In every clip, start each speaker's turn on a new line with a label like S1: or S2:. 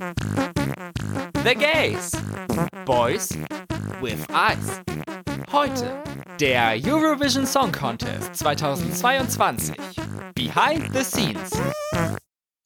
S1: The Gays. Boys with Eyes. Heute der Eurovision Song Contest 2022. Behind the Scenes.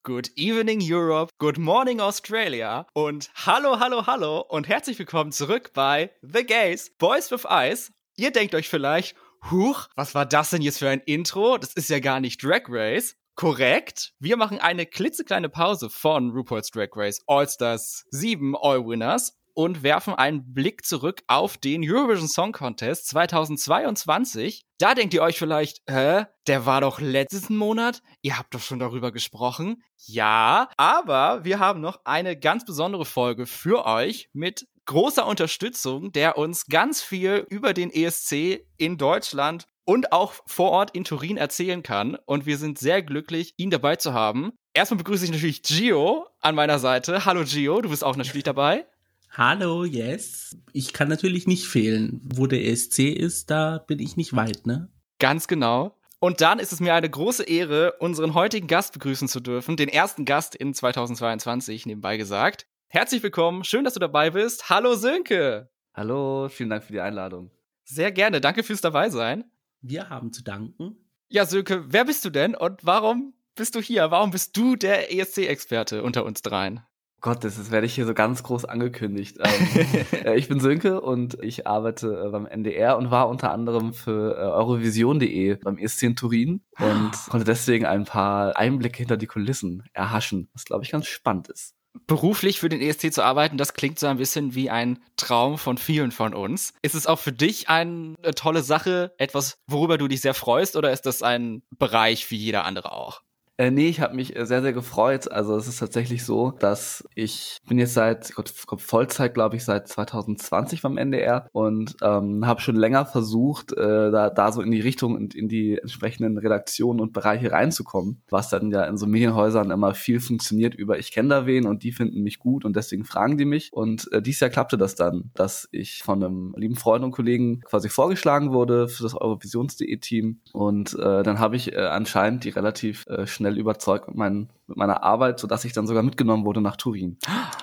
S1: Good evening Europe, good morning Australia und hallo, hallo, hallo und herzlich willkommen zurück bei The Gays, Boys with Eyes. Ihr denkt euch vielleicht, huch, was war das denn jetzt für ein Intro? Das ist ja gar nicht Drag Race. Korrekt. Wir machen eine klitzekleine Pause von RuPaul's Drag Race All-Stars 7 All Winners und werfen einen Blick zurück auf den Eurovision Song Contest 2022. Da denkt ihr euch vielleicht, hä, der war doch letzten Monat? Ihr habt doch schon darüber gesprochen. Ja, aber wir haben noch eine ganz besondere Folge für euch mit großer Unterstützung, der uns ganz viel über den ESC in Deutschland und auch vor Ort in Turin erzählen kann. Und wir sind sehr glücklich, ihn dabei zu haben. Erstmal begrüße ich natürlich Gio an meiner Seite. Hallo Gio, du bist auch natürlich dabei.
S2: Hallo, yes. Ich kann natürlich nicht fehlen. Wo der ESC ist, da bin ich nicht weit, ne?
S1: Ganz genau. Und dann ist es mir eine große Ehre, unseren heutigen Gast begrüßen zu dürfen, den ersten Gast in 2022, nebenbei gesagt. Herzlich willkommen, schön, dass du dabei bist. Hallo Sönke.
S3: Hallo, vielen Dank für die Einladung.
S1: Sehr gerne, danke fürs Dabeisein.
S2: Wir haben zu danken.
S1: Ja, Sönke, wer bist du denn und warum bist du hier? Warum bist du der ESC-Experte unter uns dreien?
S3: Gott, das, das werde ich hier so ganz groß angekündigt. ähm, äh, ich bin Sönke und ich arbeite äh, beim NDR und war unter anderem für äh, Eurovision.de beim ESC in Turin und konnte deswegen ein paar Einblicke hinter die Kulissen erhaschen, was glaube ich ganz spannend ist
S1: beruflich für den ESC zu arbeiten, das klingt so ein bisschen wie ein Traum von vielen von uns. Ist es auch für dich eine tolle Sache, etwas, worüber du dich sehr freust, oder ist das ein Bereich wie jeder andere auch?
S3: Äh, nee, ich habe mich äh, sehr, sehr gefreut. Also es ist tatsächlich so, dass ich bin jetzt seit Gott, Vollzeit, glaube ich, seit 2020 beim NDR und ähm, habe schon länger versucht, äh, da, da so in die Richtung und in die entsprechenden Redaktionen und Bereiche reinzukommen, was dann ja in so Medienhäusern immer viel funktioniert über ich kenne da wen und die finden mich gut und deswegen fragen die mich. Und äh, dieses Jahr klappte das dann, dass ich von einem lieben Freund und Kollegen quasi vorgeschlagen wurde für das Eurovisions.de Team und äh, dann habe ich äh, anscheinend die relativ äh, schnell schnell überzeugt mit, mein, mit meiner Arbeit, sodass ich dann sogar mitgenommen wurde nach Turin.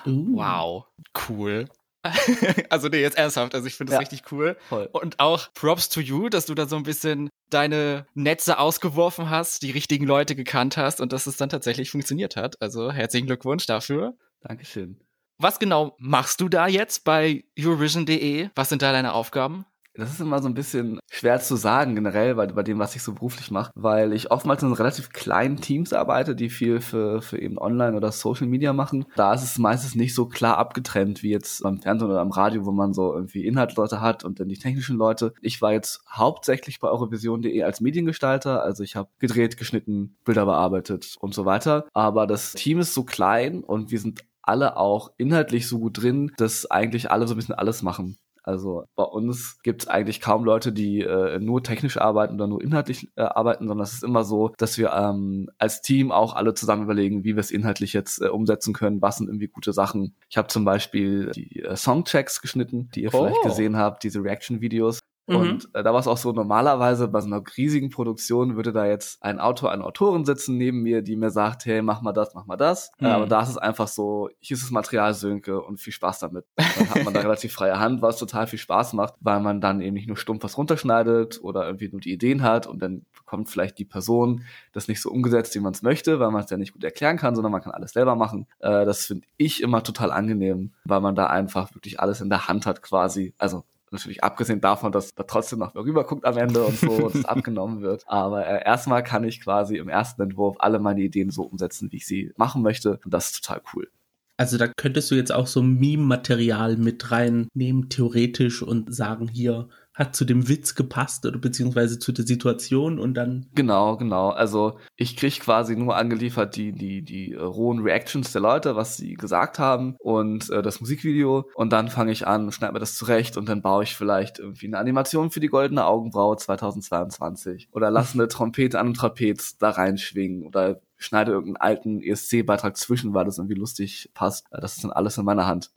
S1: Uh. Wow, cool. also nee, jetzt ernsthaft, also ich finde das ja, richtig cool. Voll. Und auch Props to you, dass du da so ein bisschen deine Netze ausgeworfen hast, die richtigen Leute gekannt hast und dass es dann tatsächlich funktioniert hat. Also herzlichen Glückwunsch dafür.
S3: Dankeschön.
S1: Was genau machst du da jetzt bei Eurovision.de? Was sind da deine Aufgaben?
S3: Das ist immer so ein bisschen schwer zu sagen generell bei, bei dem, was ich so beruflich mache, weil ich oftmals in relativ kleinen Teams arbeite, die viel für, für eben Online oder Social Media machen. Da ist es meistens nicht so klar abgetrennt wie jetzt beim Fernsehen oder am Radio, wo man so irgendwie Inhaltsleute hat und dann die technischen Leute. Ich war jetzt hauptsächlich bei Eurovision.de als Mediengestalter, also ich habe gedreht, geschnitten, Bilder bearbeitet und so weiter. Aber das Team ist so klein und wir sind alle auch inhaltlich so gut drin, dass eigentlich alle so ein bisschen alles machen. Also bei uns gibt es eigentlich kaum Leute, die äh, nur technisch arbeiten oder nur inhaltlich äh, arbeiten, sondern es ist immer so, dass wir ähm, als Team auch alle zusammen überlegen, wie wir es inhaltlich jetzt äh, umsetzen können, was sind irgendwie gute Sachen. Ich habe zum Beispiel die äh, Songchecks geschnitten, die ihr oh. vielleicht gesehen habt, diese Reaction-Videos. Mhm. Und äh, da war es auch so, normalerweise bei so einer riesigen Produktion würde da jetzt ein Autor, eine Autorin sitzen neben mir, die mir sagt, hey, mach mal das, mach mal das. Mhm. Äh, aber da ist es einfach so, hier ist das Material Sönke und viel Spaß damit. Dann hat man da relativ freie Hand, was total viel Spaß macht, weil man dann eben nicht nur stumpf was runterschneidet oder irgendwie nur die Ideen hat und dann bekommt vielleicht die Person das nicht so umgesetzt, wie man es möchte, weil man es ja nicht gut erklären kann, sondern man kann alles selber machen. Äh, das finde ich immer total angenehm, weil man da einfach wirklich alles in der Hand hat quasi. Also Natürlich abgesehen davon, dass da trotzdem noch wer rüberguckt am Ende und so und es abgenommen wird. Aber äh, erstmal kann ich quasi im ersten Entwurf alle meine Ideen so umsetzen, wie ich sie machen möchte. Und das ist total cool.
S2: Also da könntest du jetzt auch so Meme-Material mit reinnehmen, theoretisch, und sagen, hier, hat zu dem Witz gepasst oder beziehungsweise zu der Situation und dann.
S3: Genau, genau. Also ich krieg quasi nur angeliefert die, die, die äh, rohen Reactions der Leute, was sie gesagt haben und äh, das Musikvideo und dann fange ich an, schneide mir das zurecht und dann baue ich vielleicht irgendwie eine Animation für die goldene Augenbraue 2022 oder lasse eine Trompete an einem Trapez da reinschwingen oder schneide irgendeinen alten ESC-Beitrag zwischen, weil das irgendwie lustig passt. Das ist dann alles in meiner Hand.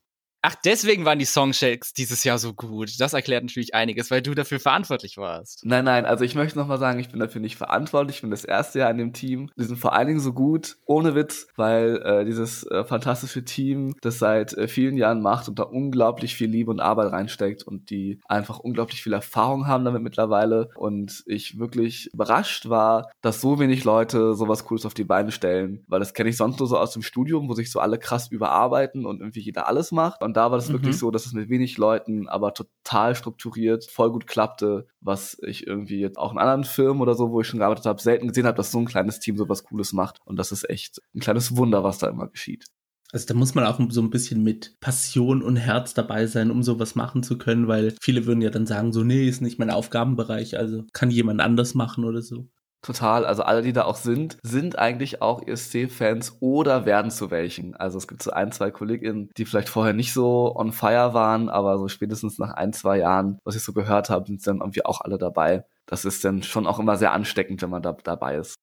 S1: Ach, deswegen waren die Songshakes dieses Jahr so gut. Das erklärt natürlich einiges, weil du dafür verantwortlich warst.
S3: Nein, nein, also ich möchte nochmal sagen, ich bin dafür nicht verantwortlich. Ich bin das erste Jahr in dem Team. Die sind vor allen Dingen so gut, ohne Witz, weil äh, dieses äh, fantastische Team das seit äh, vielen Jahren macht und da unglaublich viel Liebe und Arbeit reinsteckt und die einfach unglaublich viel Erfahrung haben damit mittlerweile. Und ich wirklich überrascht war, dass so wenig Leute sowas Cooles auf die Beine stellen, weil das kenne ich sonst nur so aus dem Studium, wo sich so alle krass überarbeiten und irgendwie jeder alles macht. Und da war das mhm. wirklich so, dass es mit wenig Leuten, aber total strukturiert, voll gut klappte, was ich irgendwie jetzt auch in anderen Firmen oder so, wo ich schon gearbeitet habe, selten gesehen habe, dass so ein kleines Team so was Cooles macht. Und das ist echt ein kleines Wunder, was da immer geschieht.
S2: Also da muss man auch so ein bisschen mit Passion und Herz dabei sein, um sowas machen zu können, weil viele würden ja dann sagen, so, nee, ist nicht mein Aufgabenbereich, also kann jemand anders machen oder so.
S3: Total. Also alle, die da auch sind, sind eigentlich auch ESC-Fans oder werden zu welchen. Also es gibt so ein, zwei KollegInnen, die vielleicht vorher nicht so on fire waren, aber so spätestens nach ein, zwei Jahren, was ich so gehört habe, sind dann irgendwie auch alle dabei. Das ist dann schon auch immer sehr ansteckend, wenn man da dabei ist.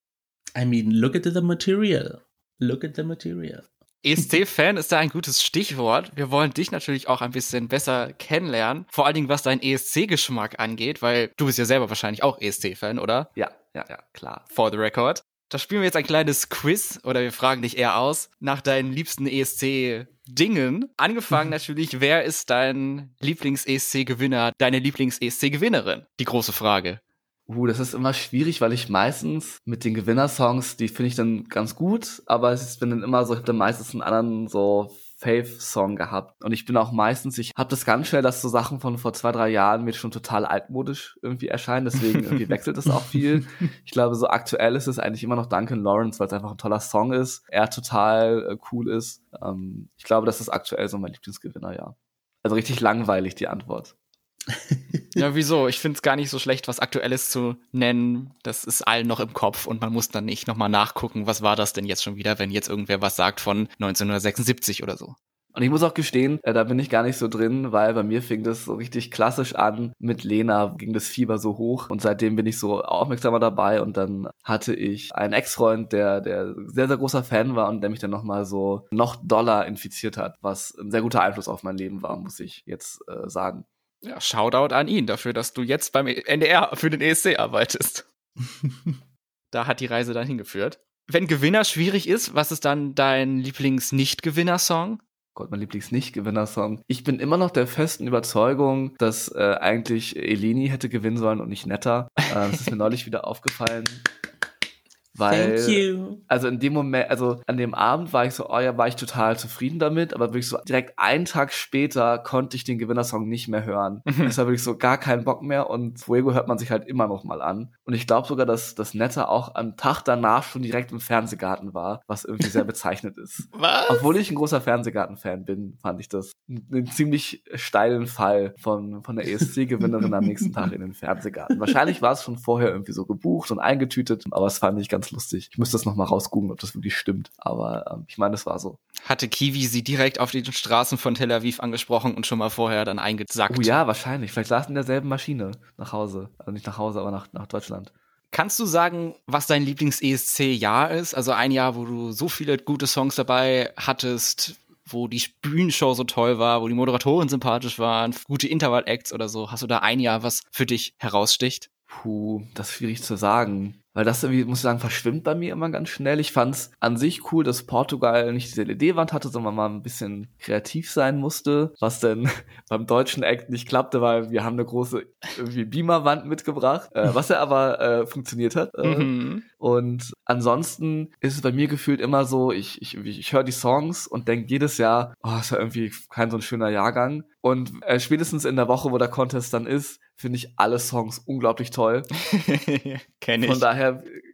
S2: I mean, look at the material. Look at the material.
S1: ESC-Fan ist da ein gutes Stichwort. Wir wollen dich natürlich auch ein bisschen besser kennenlernen. Vor allen Dingen, was deinen ESC-Geschmack angeht, weil du bist ja selber wahrscheinlich auch ESC-Fan, oder?
S3: Ja, ja, ja, klar.
S1: For the record. Da spielen wir jetzt ein kleines Quiz oder wir fragen dich eher aus nach deinen liebsten ESC-Dingen. Angefangen natürlich, wer ist dein Lieblings-ESC-Gewinner, deine Lieblings-ESC-Gewinnerin? Die große Frage.
S3: Uh, das ist immer schwierig, weil ich meistens mit den Gewinnersongs, die finde ich dann ganz gut, aber es ist, bin dann immer so, ich habe dann meistens einen anderen so Fave-Song gehabt. Und ich bin auch meistens, ich habe das ganz schnell, dass so Sachen von vor zwei, drei Jahren mir schon total altmodisch irgendwie erscheinen. Deswegen irgendwie wechselt es auch viel. Ich glaube, so aktuell ist es eigentlich immer noch Duncan Lawrence, weil es einfach ein toller Song ist. Er total äh, cool ist. Ähm, ich glaube, das ist aktuell so mein Lieblingsgewinner, ja. Also richtig langweilig die Antwort.
S1: Ja, wieso? Ich finde es gar nicht so schlecht, was Aktuelles zu nennen. Das ist allen noch im Kopf und man muss dann nicht nochmal nachgucken, was war das denn jetzt schon wieder, wenn jetzt irgendwer was sagt von 1976 oder so.
S3: Und ich muss auch gestehen, äh, da bin ich gar nicht so drin, weil bei mir fing das so richtig klassisch an. Mit Lena ging das Fieber so hoch und seitdem bin ich so aufmerksamer dabei und dann hatte ich einen Ex-Freund, der, der sehr, sehr großer Fan war und der mich dann nochmal so noch doller infiziert hat, was ein sehr guter Einfluss auf mein Leben war, muss ich jetzt äh, sagen.
S1: Ja, Shoutout an ihn dafür, dass du jetzt beim NDR für den ESC arbeitest. da hat die Reise dann hingeführt. Wenn Gewinner schwierig ist, was ist dann dein Lieblings-Nicht-Gewinner-Song?
S3: Gott, mein Lieblings-Nicht-Gewinner-Song. Ich bin immer noch der festen Überzeugung, dass äh, eigentlich Eleni hätte gewinnen sollen und nicht Netter. Äh, das ist mir neulich wieder aufgefallen. Weil, Thank you. also in dem Moment, also an dem Abend war ich so, oh ja, war ich total zufrieden damit, aber wirklich so direkt einen Tag später konnte ich den Gewinnersong nicht mehr hören. Mhm. Es war wirklich so gar keinen Bock mehr und Fuego hört man sich halt immer noch mal an. Und ich glaube sogar, dass das Nette auch am Tag danach schon direkt im Fernsehgarten war, was irgendwie sehr bezeichnet ist.
S1: Was?
S3: Obwohl ich ein großer Fernsehgarten-Fan bin, fand ich das einen ziemlich steilen Fall von, von der ESC-Gewinnerin am nächsten Tag in den Fernsehgarten. Wahrscheinlich war es schon vorher irgendwie so gebucht und eingetütet, aber es fand ich ganz ganz lustig. Ich müsste das nochmal rausgucken, ob das wirklich stimmt. Aber ähm, ich meine, es war so.
S1: Hatte Kiwi sie direkt auf den Straßen von Tel Aviv angesprochen und schon mal vorher dann eingesackt?
S3: Oh ja, wahrscheinlich. Vielleicht saß in derselben Maschine nach Hause. Also nicht nach Hause, aber nach, nach Deutschland.
S1: Kannst du sagen, was dein Lieblings-ESC-Jahr ist? Also ein Jahr, wo du so viele gute Songs dabei hattest, wo die Bühnenshow so toll war, wo die Moderatoren sympathisch waren, gute Intervall-Acts oder so. Hast du da ein Jahr, was für dich heraussticht?
S3: Puh, das ist schwierig zu sagen. Weil das irgendwie, muss ich sagen, verschwimmt bei mir immer ganz schnell. Ich fand's an sich cool, dass Portugal nicht diese LED-Wand hatte, sondern mal ein bisschen kreativ sein musste, was denn beim deutschen Act nicht klappte, weil wir haben eine große irgendwie Beamer-Wand mitgebracht, äh, was ja aber äh, funktioniert hat. Äh, mhm. Und ansonsten ist es bei mir gefühlt immer so, ich, ich, ich höre die Songs und denke jedes Jahr, oh, ist ja irgendwie kein so ein schöner Jahrgang. Und äh, spätestens in der Woche, wo der Contest dann ist, finde ich alle Songs unglaublich toll.
S1: Kenn ich.
S3: Von daher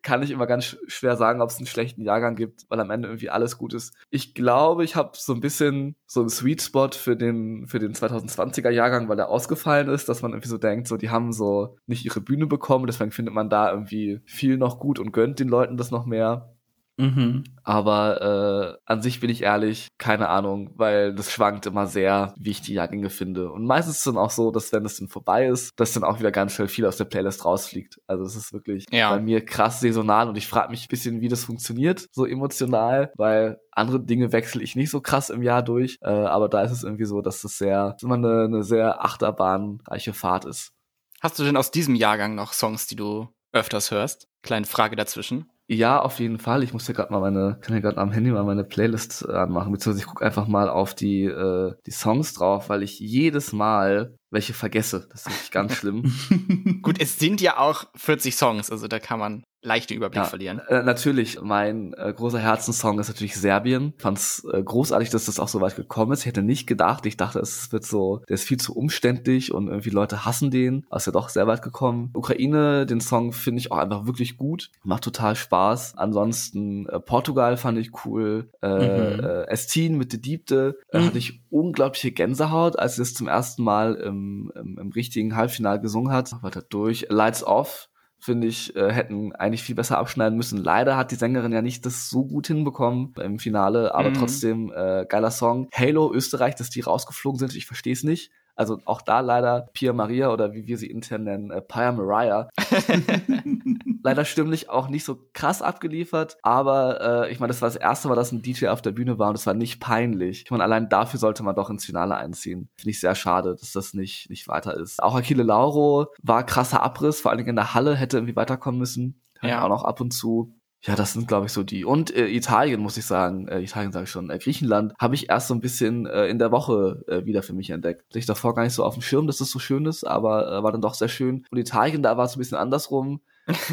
S3: kann ich immer ganz schwer sagen, ob es einen schlechten Jahrgang gibt, weil am Ende irgendwie alles gut ist. Ich glaube, ich habe so ein bisschen so einen Sweet Spot für den für den 2020er Jahrgang, weil der ausgefallen ist, dass man irgendwie so denkt, so die haben so nicht ihre Bühne bekommen, deswegen findet man da irgendwie viel noch gut und gönnt den Leuten das noch mehr.
S2: Mhm.
S3: Aber äh, an sich bin ich ehrlich, keine Ahnung, weil das schwankt immer sehr, wie ich die Jahrgänge finde. Und meistens ist es dann auch so, dass wenn es dann vorbei ist, dass dann auch wieder ganz schnell viel aus der Playlist rausfliegt. Also es ist wirklich
S1: Ja.
S3: bei mir krass saisonal und ich frage mich ein bisschen, wie das funktioniert, so emotional, weil andere Dinge wechsle ich nicht so krass im Jahr durch. Äh, aber da ist es irgendwie so, dass das sehr, dass immer eine, eine sehr achterbahnreiche Fahrt ist.
S1: Hast du denn aus diesem Jahrgang noch Songs, die du öfters hörst? Kleine Frage dazwischen.
S3: Ja, auf jeden Fall. Ich muss ja gerade mal meine, kann ja gerade am Handy mal meine Playlist anmachen, beziehungsweise ich gucke einfach mal auf die, äh, die Songs drauf, weil ich jedes Mal welche vergesse. Das ist ganz schlimm.
S1: Gut, es sind ja auch 40 Songs, also da kann man leicht den Überblick
S3: Ja.
S1: verlieren.
S3: Äh, natürlich, mein äh, großer Herzenssong ist natürlich Serbien. Fand's äh, großartig, dass das auch so weit gekommen ist. Ich hätte nicht gedacht. Ich dachte, es wird so, der ist viel zu umständlich und irgendwie Leute hassen den. Aber ist ja doch sehr weit gekommen. Ukraine, den Song finde ich auch einfach wirklich gut. Macht total Spaß. Ansonsten äh, Portugal fand ich cool. Äh,
S2: Mhm.
S3: äh, Estin mit De Diebte äh,
S2: Mhm.
S3: hatte ich unglaubliche Gänsehaut, als sie das zum ersten Mal im, im, im richtigen Halbfinale gesungen hat. Weiter durch. Lights Off finde ich, äh, hätten eigentlich viel besser abschneiden müssen. Leider hat die Sängerin ja nicht das so gut hinbekommen im Finale, aber
S1: Mhm.
S3: trotzdem äh, geiler Song. Halo Österreich, dass die rausgeflogen sind, ich verstehe es nicht. Also auch da leider Pia Maria oder wie wir sie intern nennen, äh, Pia Mariah. leider stimmlich auch nicht so krass abgeliefert, aber äh, ich meine, das war das erste Mal, dass ein DJ auf der Bühne war und es war nicht peinlich. Ich meine, allein dafür sollte man doch ins Finale einziehen. Finde ich sehr schade, dass das nicht, nicht weiter ist. Auch Achille Lauro war krasser Abriss, vor allen Dingen in der Halle, hätte irgendwie weiterkommen müssen.
S1: Ja.
S3: Auch noch ab und zu. Ja, das sind, glaube ich, so die. Und äh, Italien, muss ich sagen, äh, Italien sage ich schon, äh, Griechenland habe ich erst so ein bisschen äh, in der Woche äh, wieder für mich entdeckt. Ich davor gar nicht so auf dem Schirm, dass das so schön ist, aber äh, war dann doch sehr schön. Und Italien, da war es ein bisschen andersrum.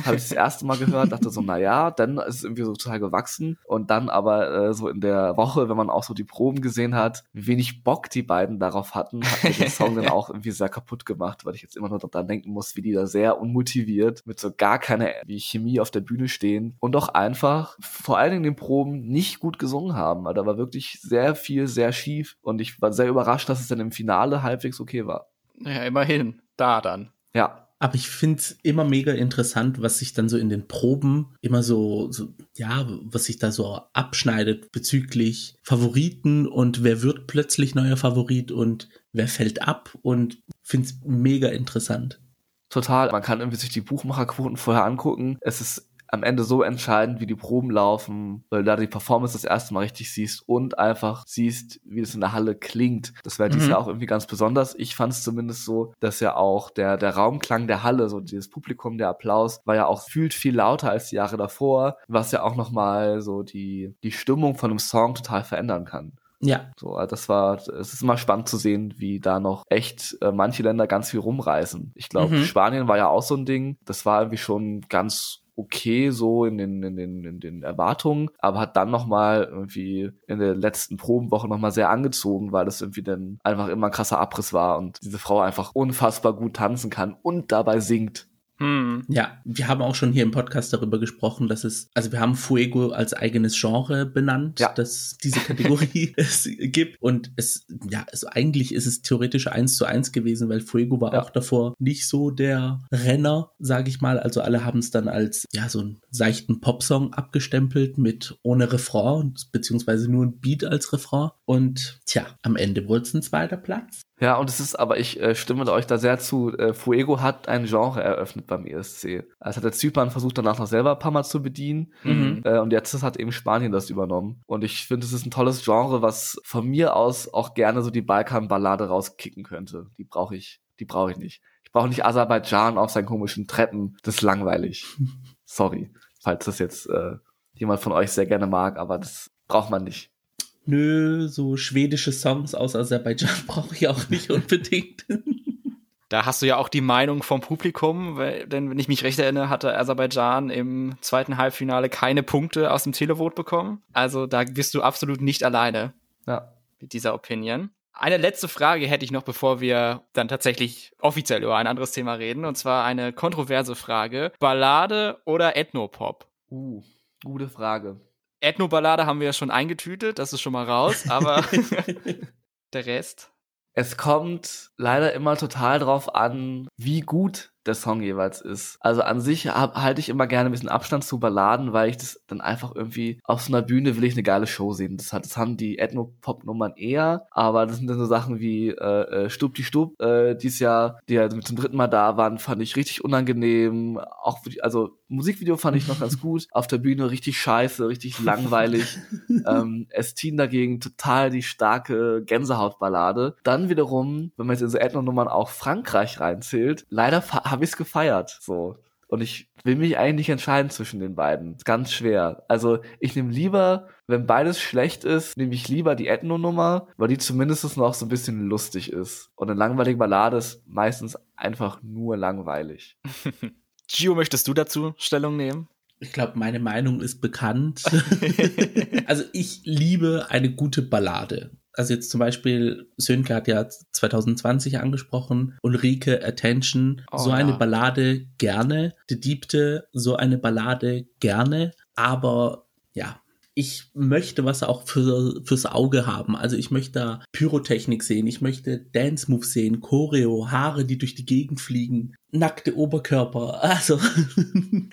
S3: Habe ich das erste Mal gehört, dachte so, na ja, dann ist es irgendwie so total gewachsen. Und dann aber äh, so in der Woche, wenn man auch so die Proben gesehen hat, wie wenig Bock die beiden darauf hatten, hat mir den Song dann auch irgendwie sehr kaputt gemacht, weil ich jetzt immer nur daran denken muss, wie die da sehr unmotiviert mit so gar keiner wie Chemie auf der Bühne stehen und auch einfach vor allen Dingen in den Proben nicht gut gesungen haben. weil Da war wirklich sehr viel, sehr schief und ich war sehr überrascht, dass es dann im Finale halbwegs okay war.
S1: Ja, immerhin. Da dann.
S3: Ja,
S2: Aber ich finde es immer mega interessant, was sich dann so in den Proben immer so, so, ja, was sich da so abschneidet bezüglich Favoriten und wer wird plötzlich neuer Favorit und wer fällt ab und finde es mega interessant.
S3: Total. Man kann irgendwie sich die Buchmacherquoten vorher angucken. Es ist am Ende so entscheidend, wie die Proben laufen, weil du da die Performance das erste Mal richtig siehst und einfach siehst, wie das in der Halle klingt. Das wäre dieses
S2: Mhm.
S3: Jahr auch irgendwie ganz besonders. Ich fand es zumindest so, dass ja auch der, der Raumklang der Halle, so dieses Publikum, der Applaus, war ja auch fühlt viel lauter als die Jahre davor, was ja auch nochmal so die, die Stimmung von einem Song total verändern kann.
S2: Ja,
S3: So, also das war, es ist immer spannend zu sehen, wie da noch echt äh, manche Länder ganz viel rumreißen. Ich glaube,
S2: Mhm.
S3: Spanien war ja auch so ein Ding. Das war irgendwie schon ganz okay so in den, in den, in den Erwartungen, aber hat dann nochmal irgendwie in der letzten Probenwoche nochmal sehr angezogen, weil das irgendwie dann einfach immer ein krasser Abriss war und diese Frau einfach unfassbar gut tanzen kann und dabei singt.
S1: Hm.
S2: ja, wir haben auch schon hier im Podcast darüber gesprochen, dass es, also wir haben Fuego als eigenes Genre benannt,
S3: Ja.
S2: dass diese Kategorie es gibt und es, ja, also eigentlich ist es theoretisch eins zu eins gewesen, weil Fuego war
S3: Ja.
S2: auch davor nicht so der Renner, sage ich mal, also alle haben es dann als, ja, so einen seichten Popsong abgestempelt mit ohne Refrain, beziehungsweise nur ein Beat als Refrain und tja, am Ende wurde es ein zweiter Platz.
S3: Ja, und es ist, aber ich äh, stimme euch da sehr zu. Äh, Fuego hat ein Genre eröffnet beim ESC. Also hat der Zypern versucht, danach noch selber ein paar Mal zu bedienen.
S1: Mhm.
S3: Äh, und jetzt hat eben Spanien das übernommen. Und ich finde, es ist ein tolles Genre, was von mir aus auch gerne so die Balkan-Ballade rauskicken könnte. Die brauche ich, die brauche ich nicht. Ich brauche nicht Aserbaidschan auf seinen komischen Treppen. Das ist langweilig. Sorry, falls das jetzt äh, jemand von euch sehr gerne mag, aber das braucht man nicht.
S2: Nö, so schwedische Songs aus Aserbaidschan brauche ich auch nicht unbedingt.
S1: Da hast du ja auch die Meinung vom Publikum, weil, denn wenn ich mich recht erinnere, hatte Aserbaidschan im zweiten Halbfinale keine Punkte aus dem Televot bekommen. Also da bist du absolut nicht alleine
S3: Ja.
S1: mit dieser Opinion. Eine letzte Frage hätte ich noch, bevor wir dann tatsächlich offiziell über ein anderes Thema reden, und zwar eine kontroverse Frage. Ballade oder Ethnopop?
S3: Uh, gute Frage.
S1: Ethnoballade haben wir ja schon eingetütet, das ist schon mal raus, aber der Rest.
S3: Es kommt leider immer total drauf an, wie gut der Song jeweils ist. Also an sich halte ich immer gerne ein bisschen Abstand zu Balladen, weil ich das dann einfach irgendwie auf so einer Bühne will ich eine geile Show sehen. Das, hat, das haben die Ethno-Pop-Nummern eher, aber das sind dann so Sachen wie äh, äh Stub die Stub äh, dieses Jahr, die ja zum dritten Mal da waren, fand ich richtig unangenehm. Auch also Musikvideo fand ich noch ganz gut. Auf der Bühne richtig scheiße, richtig langweilig. ähm, Estin dagegen total die starke Gänsehautballade. Dann wiederum, wenn man jetzt in so Ethno-Nummern auch Frankreich reinzählt, leider habe ich es gefeiert. So. Und ich will mich eigentlich entscheiden zwischen den beiden. Ganz schwer. Also ich nehme lieber, wenn beides schlecht ist, nehme ich lieber die Ethno-Nummer, weil die zumindest noch so ein bisschen lustig ist. Und eine langweilige Ballade ist meistens einfach nur langweilig.
S1: Gio, möchtest du dazu Stellung nehmen?
S2: Ich glaube, meine Meinung ist bekannt. also ich liebe eine gute Ballade. Also jetzt zum Beispiel, Sönke hat ja 2020 angesprochen, Ulrike Attention, oh, so eine ja. Ballade gerne, Die Diebte, so eine Ballade gerne, aber ja, ich möchte was auch für, fürs Auge haben. Also ich möchte da Pyrotechnik sehen, ich möchte Dance Moves sehen, Choreo, Haare, die durch die Gegend fliegen, nackte Oberkörper. Also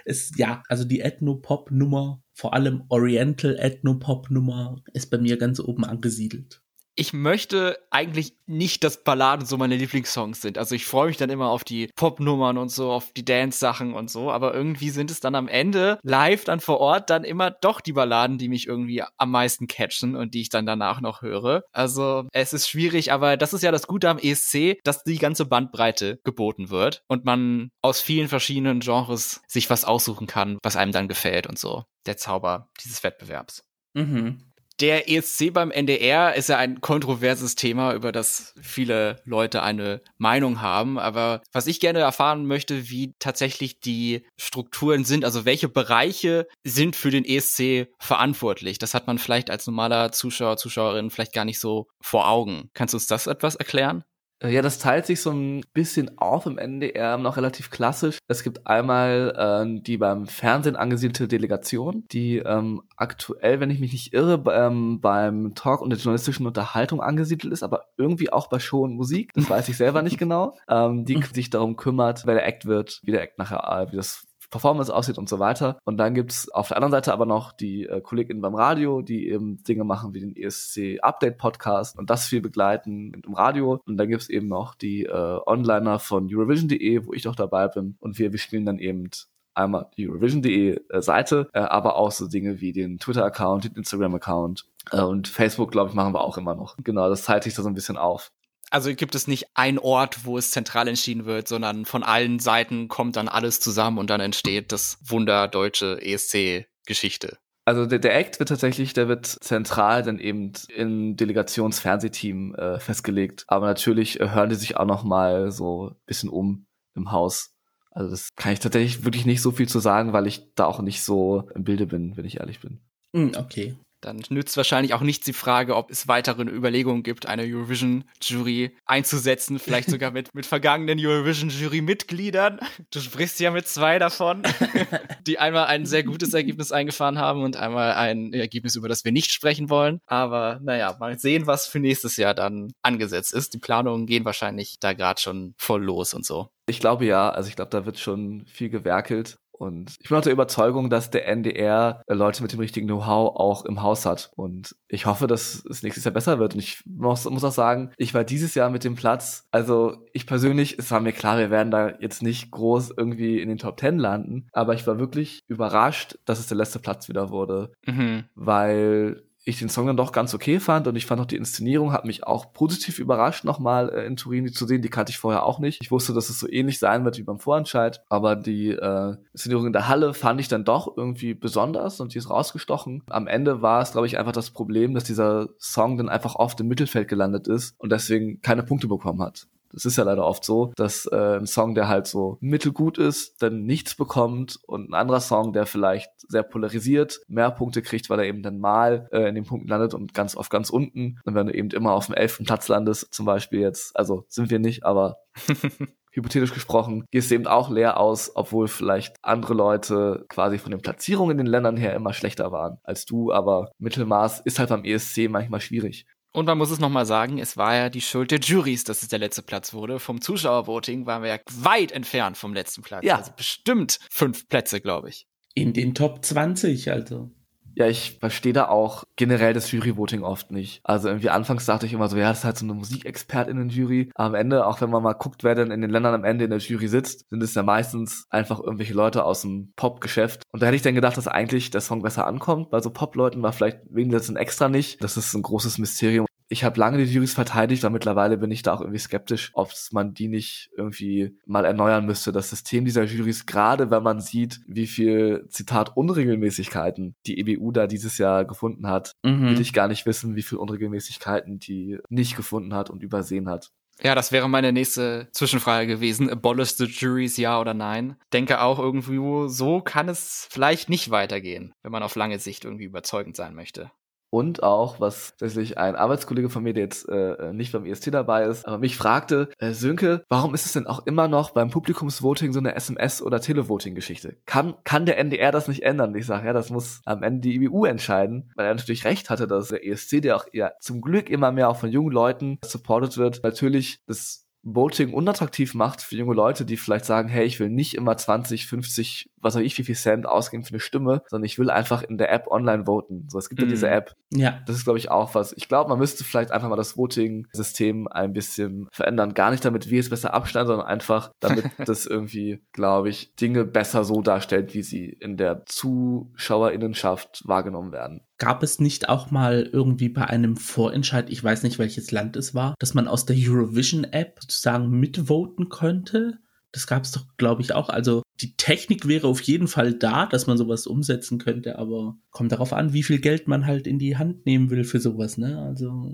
S2: es, ja, also die Ethno-Pop-Nummer, vor allem Oriental Ethno-Pop-Nummer, ist bei mir ganz oben angesiedelt
S1: ich möchte eigentlich nicht, dass Balladen so meine Lieblingssongs sind. Also ich freue mich dann immer auf die Popnummern und so, auf die Dance-Sachen und so, aber irgendwie sind es dann am Ende live dann vor Ort dann immer doch die Balladen, die mich irgendwie am meisten catchen und die ich dann danach noch höre. Also es ist schwierig, aber das ist ja das Gute am ESC, dass die ganze Bandbreite geboten wird und man aus vielen verschiedenen Genres sich was aussuchen kann, was einem dann gefällt und so. Der Zauber dieses Wettbewerbs.
S2: Mhm.
S1: Der ESC beim NDR ist ja ein kontroverses Thema, über das viele Leute eine Meinung haben. Aber was ich gerne erfahren möchte, wie tatsächlich die Strukturen sind, also welche Bereiche sind für den ESC verantwortlich. Das hat man vielleicht als normaler Zuschauer, Zuschauerin vielleicht gar nicht so vor Augen. Kannst du uns das etwas erklären?
S3: Äh, ja, das teilt sich so ein bisschen auf im NDR noch relativ klassisch. Es gibt einmal äh, die beim Fernsehen angesiedelte Delegation, die ähm, aktuell, wenn ich mich nicht irre, ähm, beim Talk und der journalistischen Unterhaltung angesiedelt ist, aber irgendwie auch bei Show und Musik. Das weiß ich selber nicht genau. Ähm, die sich darum kümmert, wer der Act wird, wie der Act nachher, äh, wie das Performance aussieht und so weiter. Und dann gibt's auf der anderen Seite aber noch die äh, KollegInnen beim Radio, die eben Dinge machen wie den ESC Update Podcast und das viel begleiten im Radio. Und dann gibt's eben noch die äh, Onliner von Eurovision.de, wo ich auch dabei bin. Und wir, wir spielen dann eben einmal die Eurovision.de äh, Seite, äh, aber auch so Dinge wie den Twitter-Account, den Instagram-Account äh, und Facebook, glaube ich, machen wir auch immer noch. Genau, das teilt sich da so ein bisschen auf
S1: also gibt es nicht einen Ort, wo es zentral entschieden wird, sondern von allen Seiten kommt dann alles zusammen und dann entsteht das Wunder deutsche ESC-Geschichte.
S3: Also der, der Act wird tatsächlich, der wird zentral dann eben im Delegationsfernsehteam äh, festgelegt. Aber natürlich äh, hören die sich auch noch mal so ein bisschen um im Haus. Also das kann ich tatsächlich wirklich nicht so viel zu sagen, weil ich da auch nicht so im Bilde bin, wenn ich ehrlich bin.
S2: Hm, okay.
S1: Dann nützt wahrscheinlich auch nichts die Frage, ob es weitere Überlegungen gibt, eine Eurovision-Jury einzusetzen, vielleicht sogar mit, mit vergangenen Eurovision-Jury-Mitgliedern. Du sprichst ja mit zwei davon, die einmal ein sehr gutes Ergebnis eingefahren haben und einmal ein Ergebnis, über das wir nicht sprechen wollen. Aber naja, mal sehen, was für nächstes Jahr dann angesetzt ist. Die Planungen gehen wahrscheinlich da gerade schon voll los und so.
S3: Ich glaube ja, also ich glaube, da wird schon viel gewerkelt. Und ich bin auch der Überzeugung, dass der NDR Leute mit dem richtigen Know-how auch im Haus hat. Und ich hoffe, dass es nächstes Jahr besser wird. Und ich muss, muss auch sagen, ich war dieses Jahr mit dem Platz, also ich persönlich, es war mir klar, wir werden da jetzt nicht groß irgendwie in den Top Ten landen, aber ich war wirklich überrascht, dass es der letzte Platz wieder wurde. Mhm. Weil ich den Song dann doch ganz okay fand und ich fand auch die Inszenierung hat mich auch positiv überrascht, nochmal äh, in Turin zu sehen. Die kannte ich vorher auch nicht. Ich wusste, dass es so ähnlich sein wird wie beim Vorentscheid, aber die äh, Inszenierung in der Halle fand ich dann doch irgendwie besonders und die ist rausgestochen. Am Ende war es, glaube ich, einfach das Problem, dass dieser Song dann einfach oft im Mittelfeld gelandet ist und deswegen keine Punkte bekommen hat. Das ist ja leider oft so, dass äh, ein Song, der halt so mittelgut ist, dann nichts bekommt und ein anderer Song, der vielleicht sehr polarisiert, mehr Punkte kriegt, weil er eben dann mal äh, in den Punkten landet und ganz oft ganz unten. Und wenn du eben immer auf dem elften Platz landest, zum Beispiel jetzt, also sind wir nicht, aber hypothetisch gesprochen, gehst du eben auch leer aus, obwohl vielleicht andere Leute quasi von den Platzierungen in den Ländern her immer schlechter waren als du, aber Mittelmaß ist halt beim ESC manchmal schwierig.
S1: Und man muss es nochmal sagen, es war ja die Schuld der Juries, dass es der letzte Platz wurde. Vom Zuschauervoting waren wir ja weit entfernt vom letzten Platz.
S3: Ja.
S1: Also bestimmt fünf Plätze, glaube ich.
S2: In den Top 20, also.
S3: Ja, ich verstehe da auch generell das Jury-Voting oft nicht. Also irgendwie anfangs dachte ich immer so, ja, das ist halt so eine Musikexpertinnen-Jury. Am Ende, auch wenn man mal guckt, wer denn in den Ländern am Ende in der Jury sitzt, sind es ja meistens einfach irgendwelche Leute aus dem Pop-Geschäft. Und da hätte ich dann gedacht, dass eigentlich der Song besser ankommt. Bei so Pop-Leuten war vielleicht wegen dessen extra nicht. Das ist ein großes Mysterium. Ich habe lange die Juries verteidigt, aber mittlerweile bin ich da auch irgendwie skeptisch, ob man die nicht irgendwie mal erneuern müsste. Das System dieser Juries, gerade wenn man sieht, wie viel, Zitat, Unregelmäßigkeiten die EBU da dieses Jahr gefunden hat,
S2: Mhm.
S3: will ich gar nicht wissen, wie viel Unregelmäßigkeiten die nicht gefunden hat und übersehen hat.
S1: Ja, das wäre meine nächste Zwischenfrage gewesen. Abolish the juries, ja oder nein? Denke auch irgendwie, so kann es vielleicht nicht weitergehen, wenn man auf lange Sicht irgendwie überzeugend sein möchte.
S3: Und auch, was tatsächlich ein Arbeitskollege von mir, der jetzt äh, nicht beim EST dabei ist, aber mich fragte, äh, Sönke, warum ist es denn auch immer noch beim Publikumsvoting so eine SMS- oder Televoting-Geschichte? Kann, kann der NDR das nicht ändern? Ich sage, ja, das muss am Ende die IBU entscheiden, weil er natürlich recht hatte, dass der ESC, der auch ja zum Glück immer mehr auch von jungen Leuten supported wird, natürlich das Voting unattraktiv macht für junge Leute, die vielleicht sagen, hey, ich will nicht immer 20, 50, was weiß ich, wie viel Cent ausgeben für eine Stimme, sondern ich will einfach in der App online voten. So, es gibt ja
S1: Mhm.
S3: diese App.
S2: Ja.
S3: Das ist, glaube ich, auch was. Ich glaube, man müsste vielleicht einfach mal das Voting-System ein bisschen verändern. Gar nicht damit wir es besser abschneiden, sondern einfach, damit das irgendwie, glaube ich, Dinge besser so darstellt, wie sie in der ZuschauerInnenschaft wahrgenommen werden.
S2: Gab es nicht auch mal irgendwie bei einem Vorentscheid, ich weiß nicht welches Land es war, dass man aus der Eurovision-App sozusagen mitvoten könnte? Das gab es doch, glaube ich, auch. Also die Technik wäre auf jeden Fall da, dass man sowas umsetzen könnte, aber kommt darauf an, wie viel Geld man halt in die Hand nehmen will für sowas, ne? Also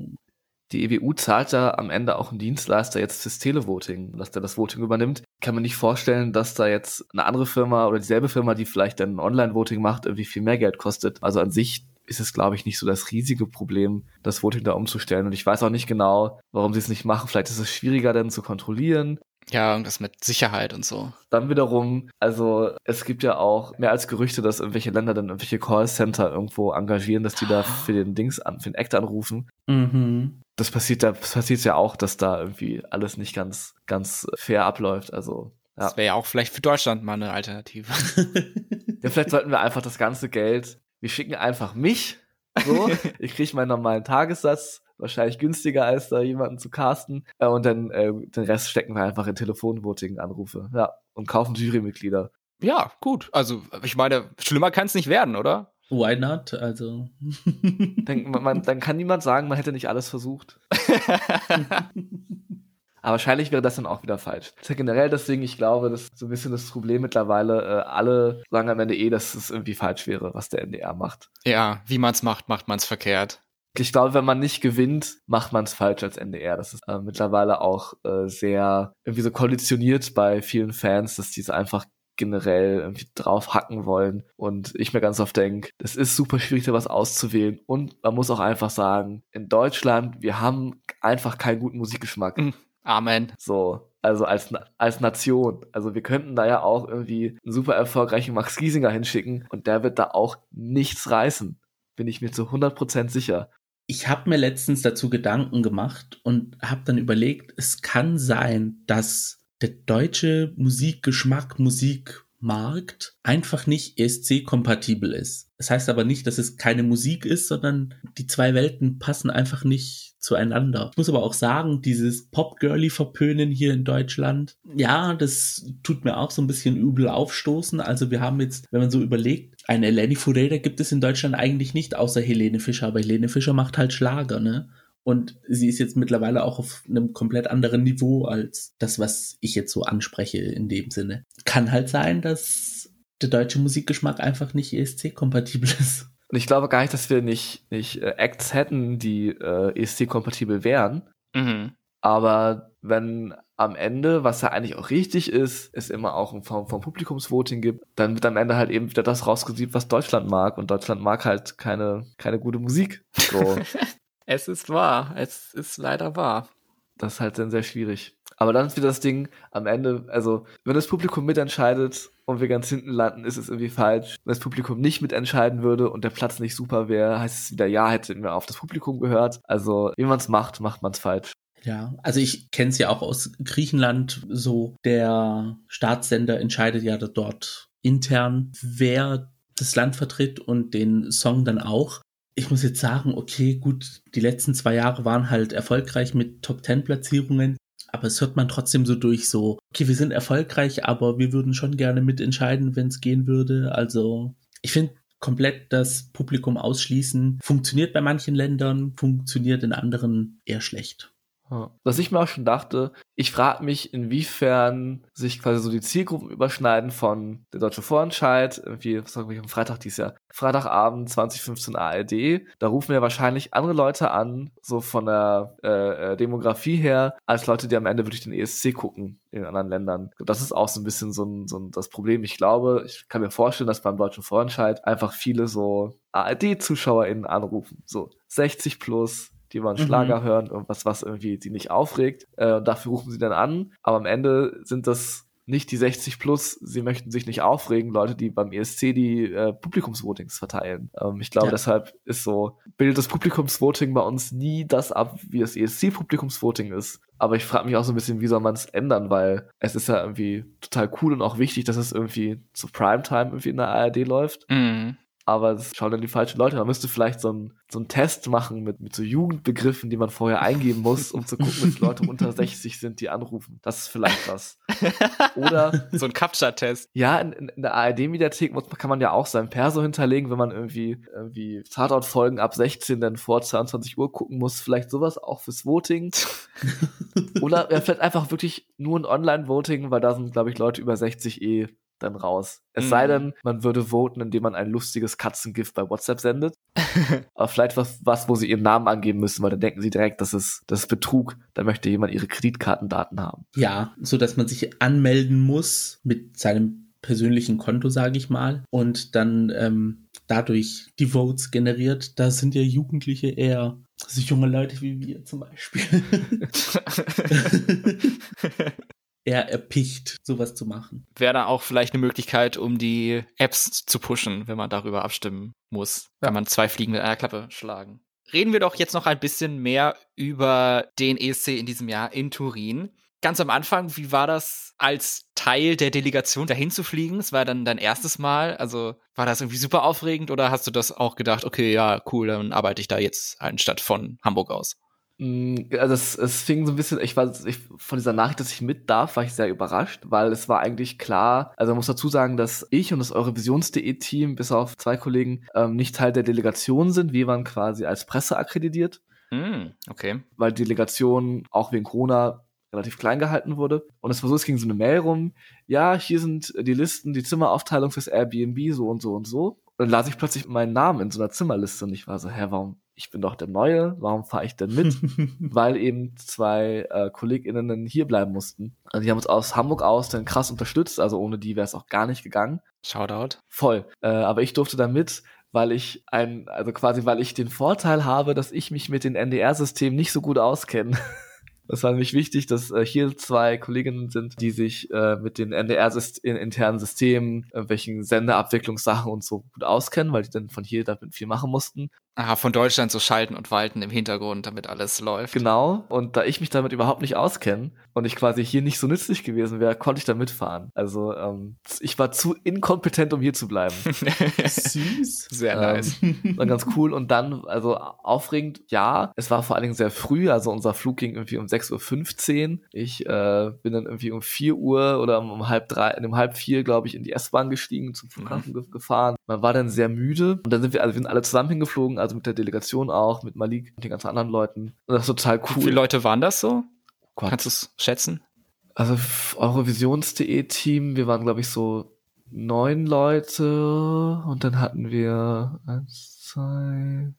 S3: Die EWU zahlt ja am Ende auch einen Dienstleister jetzt fürs Televoting, dass der das Voting übernimmt. Ich kann mir nicht vorstellen, dass da jetzt eine andere Firma oder dieselbe Firma, die vielleicht dann Online-Voting macht, irgendwie viel mehr Geld kostet. Also an sich ist es, glaube ich, nicht so das riesige Problem, das Voting da umzustellen. Und ich weiß auch nicht genau, warum sie es nicht machen. Vielleicht ist es schwieriger dann zu kontrollieren.
S1: Ja, irgendwas mit Sicherheit und so.
S3: Dann wiederum, also es gibt ja auch mehr als Gerüchte, dass irgendwelche Länder dann irgendwelche Callcenter irgendwo engagieren, dass die da für den Dings an, für den Act anrufen.
S2: mhm.
S3: Das passiert da, das passiert ja auch, dass da irgendwie alles nicht ganz, ganz fair abläuft. Also, ja.
S1: Das wäre ja auch vielleicht für Deutschland mal eine Alternative.
S3: ja. Vielleicht sollten wir einfach das ganze Geld, wir schicken einfach mich, so, ich kriege meinen normalen Tagessatz, wahrscheinlich günstiger als da jemanden zu casten, äh, und dann äh, den Rest stecken wir einfach in Telefonvoting-Anrufe, ja, und kaufen Jurymitglieder.
S1: ja, gut. Also, ich meine, schlimmer kann es nicht werden, oder?
S2: Why not? Also.
S3: Dann, man, dann kann niemand sagen, man hätte nicht alles versucht. Aber wahrscheinlich wäre das dann auch wieder falsch. Das ist ja generell deswegen, ich glaube, das ist so ein bisschen das Problem mittlerweile. Äh, alle sagen am Ende eh, dass es irgendwie falsch wäre, was der NDR macht.
S1: ja, wie man es macht, macht man es verkehrt.
S3: Ich glaube, wenn man nicht gewinnt, macht man es falsch als NDR. Das ist äh, mittlerweile auch äh, sehr irgendwie so konditioniert bei vielen Fans, dass die so einfach generell irgendwie drauf hacken wollen. Und ich mir ganz oft denke, es ist super schwierig, da was auszuwählen. Und man muss auch einfach sagen, in Deutschland, wir haben einfach keinen guten Musikgeschmack.
S1: Mhm. Amen.
S3: So, also als, als Nation. Also wir könnten da ja auch irgendwie einen super erfolgreichen Max Giesinger hinschicken und der wird da auch nichts reißen. Bin ich mir zu 100% sicher.
S2: Ich habe mir letztens dazu Gedanken gemacht und habe dann überlegt, es kann sein, dass der deutsche Musikgeschmack, Musikmarkt einfach nicht ESC-kompatibel ist. Das heißt aber nicht, dass es keine Musik ist, sondern die zwei Welten passen einfach nicht zueinander. Ich muss aber auch sagen, dieses Pop-Girly-Verpönen hier in Deutschland, ja, das tut mir auch so ein bisschen übel aufstoßen. Also wir haben jetzt, wenn man so überlegt, eine Eleni Fureda gibt es in Deutschland eigentlich nicht, außer Helene Fischer. Aber Helene Fischer macht halt Schlager, ne? Und sie ist jetzt mittlerweile auch auf einem komplett anderen Niveau als das, was ich jetzt so anspreche in dem Sinne. Kann halt sein, dass der deutsche Musikgeschmack einfach nicht ESC-kompatibel ist.
S3: Und ich glaube gar nicht, dass wir nicht, nicht äh, Acts hätten, die äh, ESC-kompatibel wären.
S1: Mhm.
S3: Aber wenn am Ende, was ja eigentlich auch richtig ist, es immer auch in Form von Publikumsvoting gibt, dann wird am Ende halt eben wieder das rausgesiebt, was Deutschland mag. Und Deutschland mag halt keine, keine gute Musik. So,
S1: Es ist wahr. Es ist leider wahr.
S3: das ist halt dann sehr schwierig. Aber dann ist wieder das Ding, am Ende, also wenn das Publikum mitentscheidet, und wir ganz hinten landen, ist es irgendwie falsch. Wenn das Publikum nicht mitentscheiden würde und der Platz nicht super wäre, heißt es wieder, ja, hätten wir auf das Publikum gehört. Also, wie man es macht, macht man es falsch.
S2: Ja, also ich kenne es ja auch aus Griechenland so, der Staatssender entscheidet ja dort intern, wer das Land vertritt und den Song dann auch. Ich muss jetzt sagen, okay, gut, die letzten zwei Jahre waren halt erfolgreich mit Top Ten Platzierungen, aber es hört man trotzdem so durch, so, okay, wir sind erfolgreich, aber wir würden schon gerne mitentscheiden, wenn es gehen würde. Also ich finde komplett das Publikum ausschließen, funktioniert bei manchen Ländern, funktioniert in anderen eher schlecht.
S3: Was ich mir auch schon dachte, ich frage mich, inwiefern sich quasi so die Zielgruppen überschneiden von der Deutsche Vorentscheid, irgendwie, was sagen wir, am Freitag dieses Jahr, Freitagabend 2015 ARD, da rufen ja wahrscheinlich andere Leute an, so von der äh, äh, Demografie her, als Leute, die am Ende wirklich den ESC gucken in anderen Ländern. Das ist auch so ein bisschen so ein, so ein das Problem. Ich glaube, ich kann mir vorstellen, dass beim Deutschen Vorentscheid einfach viele so ARD-ZuschauerInnen anrufen, so 60 plus, die wollen Schlager mhm. hören, irgendwas, was irgendwie die nicht aufregt. Äh, dafür rufen sie dann an. Aber am Ende sind das nicht die 60 plus, sie möchten sich nicht aufregen, Leute, die beim ESC die äh, Publikumsvotings verteilen. Ähm, ich glaube, ja. deshalb ist so, bildet das Publikumsvoting bei uns nie das ab, wie das ESC-Publikumsvoting ist. Aber ich frage mich auch so ein bisschen, wie soll man es ändern, weil es ist ja irgendwie total cool und auch wichtig, dass es irgendwie zu Primetime irgendwie in der ARD läuft. Mhm aber es schauen dann die falschen Leute. Man müsste vielleicht so einen so einen Test machen mit, mit so Jugendbegriffen, die man vorher eingeben muss, um zu gucken, wie Leute unter 60 sind, die anrufen. Das ist vielleicht was.
S1: Oder so ein Captcha-Test.
S3: Ja, in, in der ARD-Mediathek kann man ja auch sein Perso hinterlegen, wenn man irgendwie, irgendwie Tatort-Folgen ab 16 dann vor 22 Uhr gucken muss. Vielleicht sowas auch fürs Voting. Oder ja, vielleicht einfach wirklich nur ein Online-Voting, weil da sind, glaube ich, Leute über 60 eh dann raus. Es mhm. sei denn, man würde voten, indem man ein lustiges Katzengift bei WhatsApp sendet. Aber vielleicht was, was, wo sie ihren Namen angeben müssen, weil dann denken sie direkt, das ist, das ist Betrug. Da möchte jemand ihre Kreditkartendaten haben.
S2: Ja, so dass man sich anmelden muss mit seinem persönlichen Konto, sage ich mal, und dann ähm, dadurch die Votes generiert. Da sind ja Jugendliche eher also junge Leute wie wir zum Beispiel. eher erpicht, sowas zu machen.
S1: Wäre da auch vielleicht eine Möglichkeit, um die Apps zu pushen, wenn man darüber abstimmen muss. Ja. Kann man zwei Fliegen mit einer Klappe schlagen. Reden wir doch jetzt noch ein bisschen mehr über den ESC in diesem Jahr in Turin. Ganz am Anfang, wie war das als Teil der Delegation dahin zu fliegen? Es war dann dein erstes Mal. Also war das irgendwie super aufregend oder hast du das auch gedacht, okay, ja, cool, dann arbeite ich da jetzt anstatt von Hamburg aus?
S3: Mm, also es, es fing so ein bisschen, ich war ich, von dieser Nachricht, dass ich mit darf, war ich sehr überrascht, weil es war eigentlich klar, also man muss dazu sagen, dass ich und das Eurovisions.de Team, bis auf zwei Kollegen, ähm, nicht Teil der Delegation sind. Wir waren quasi als Presse akkreditiert.
S1: Mm, okay.
S3: Weil die Delegation auch wegen Corona relativ klein gehalten wurde. Und es war so, es ging so eine Mail rum, ja, hier sind die Listen, die Zimmeraufteilung fürs Airbnb, so und so und so. Und dann las ich plötzlich meinen Namen in so einer Zimmerliste und ich war so, hä, warum ich bin doch der Neue, warum fahre ich denn mit? Weil eben zwei äh, KollegInnen hier bleiben mussten. Also die haben uns aus Hamburg aus dann krass unterstützt, also ohne die wäre es auch gar nicht gegangen.
S1: Shoutout.
S3: Voll. Äh, aber ich durfte da mit, weil ich ein, also quasi, weil ich den Vorteil habe, dass ich mich mit den NDR-Systemen nicht so gut auskenne. Das war nämlich wichtig, dass äh, hier zwei Kolleginnen sind, die sich äh, mit den NDR-internen Systemen, äh, welchen Sendeabwicklungssachen und so gut auskennen, weil die dann von hier damit viel machen mussten.
S1: Aha, von Deutschland so schalten und walten im Hintergrund, damit alles läuft.
S3: Genau. Und da ich mich damit überhaupt nicht auskenne und ich quasi hier nicht so nützlich gewesen wäre, konnte ich da mitfahren. Also ähm, ich war zu inkompetent, um hier zu bleiben.
S1: Süß. Sehr ähm, nice.
S3: War ganz cool. Und dann, also aufregend, ja. Es war vor allen Dingen sehr früh. Also unser Flug ging irgendwie um 6.15 Uhr. Ich äh, bin dann irgendwie um 4 Uhr oder um halb drei, um halb vier, glaube ich, in die S-Bahn gestiegen, zum Flughafen mhm. gefahren. Man war dann sehr müde. Und dann sind wir, also wir sind alle zusammen hingeflogen, also mit der Delegation auch, mit Malik und den ganzen anderen Leuten. Und das ist total cool.
S1: Wie viele Leute waren das so? Gott. Kannst du es schätzen?
S3: Also Eurovisions.de Team, wir waren glaube ich so neun Leute und dann hatten wir eins, zwei,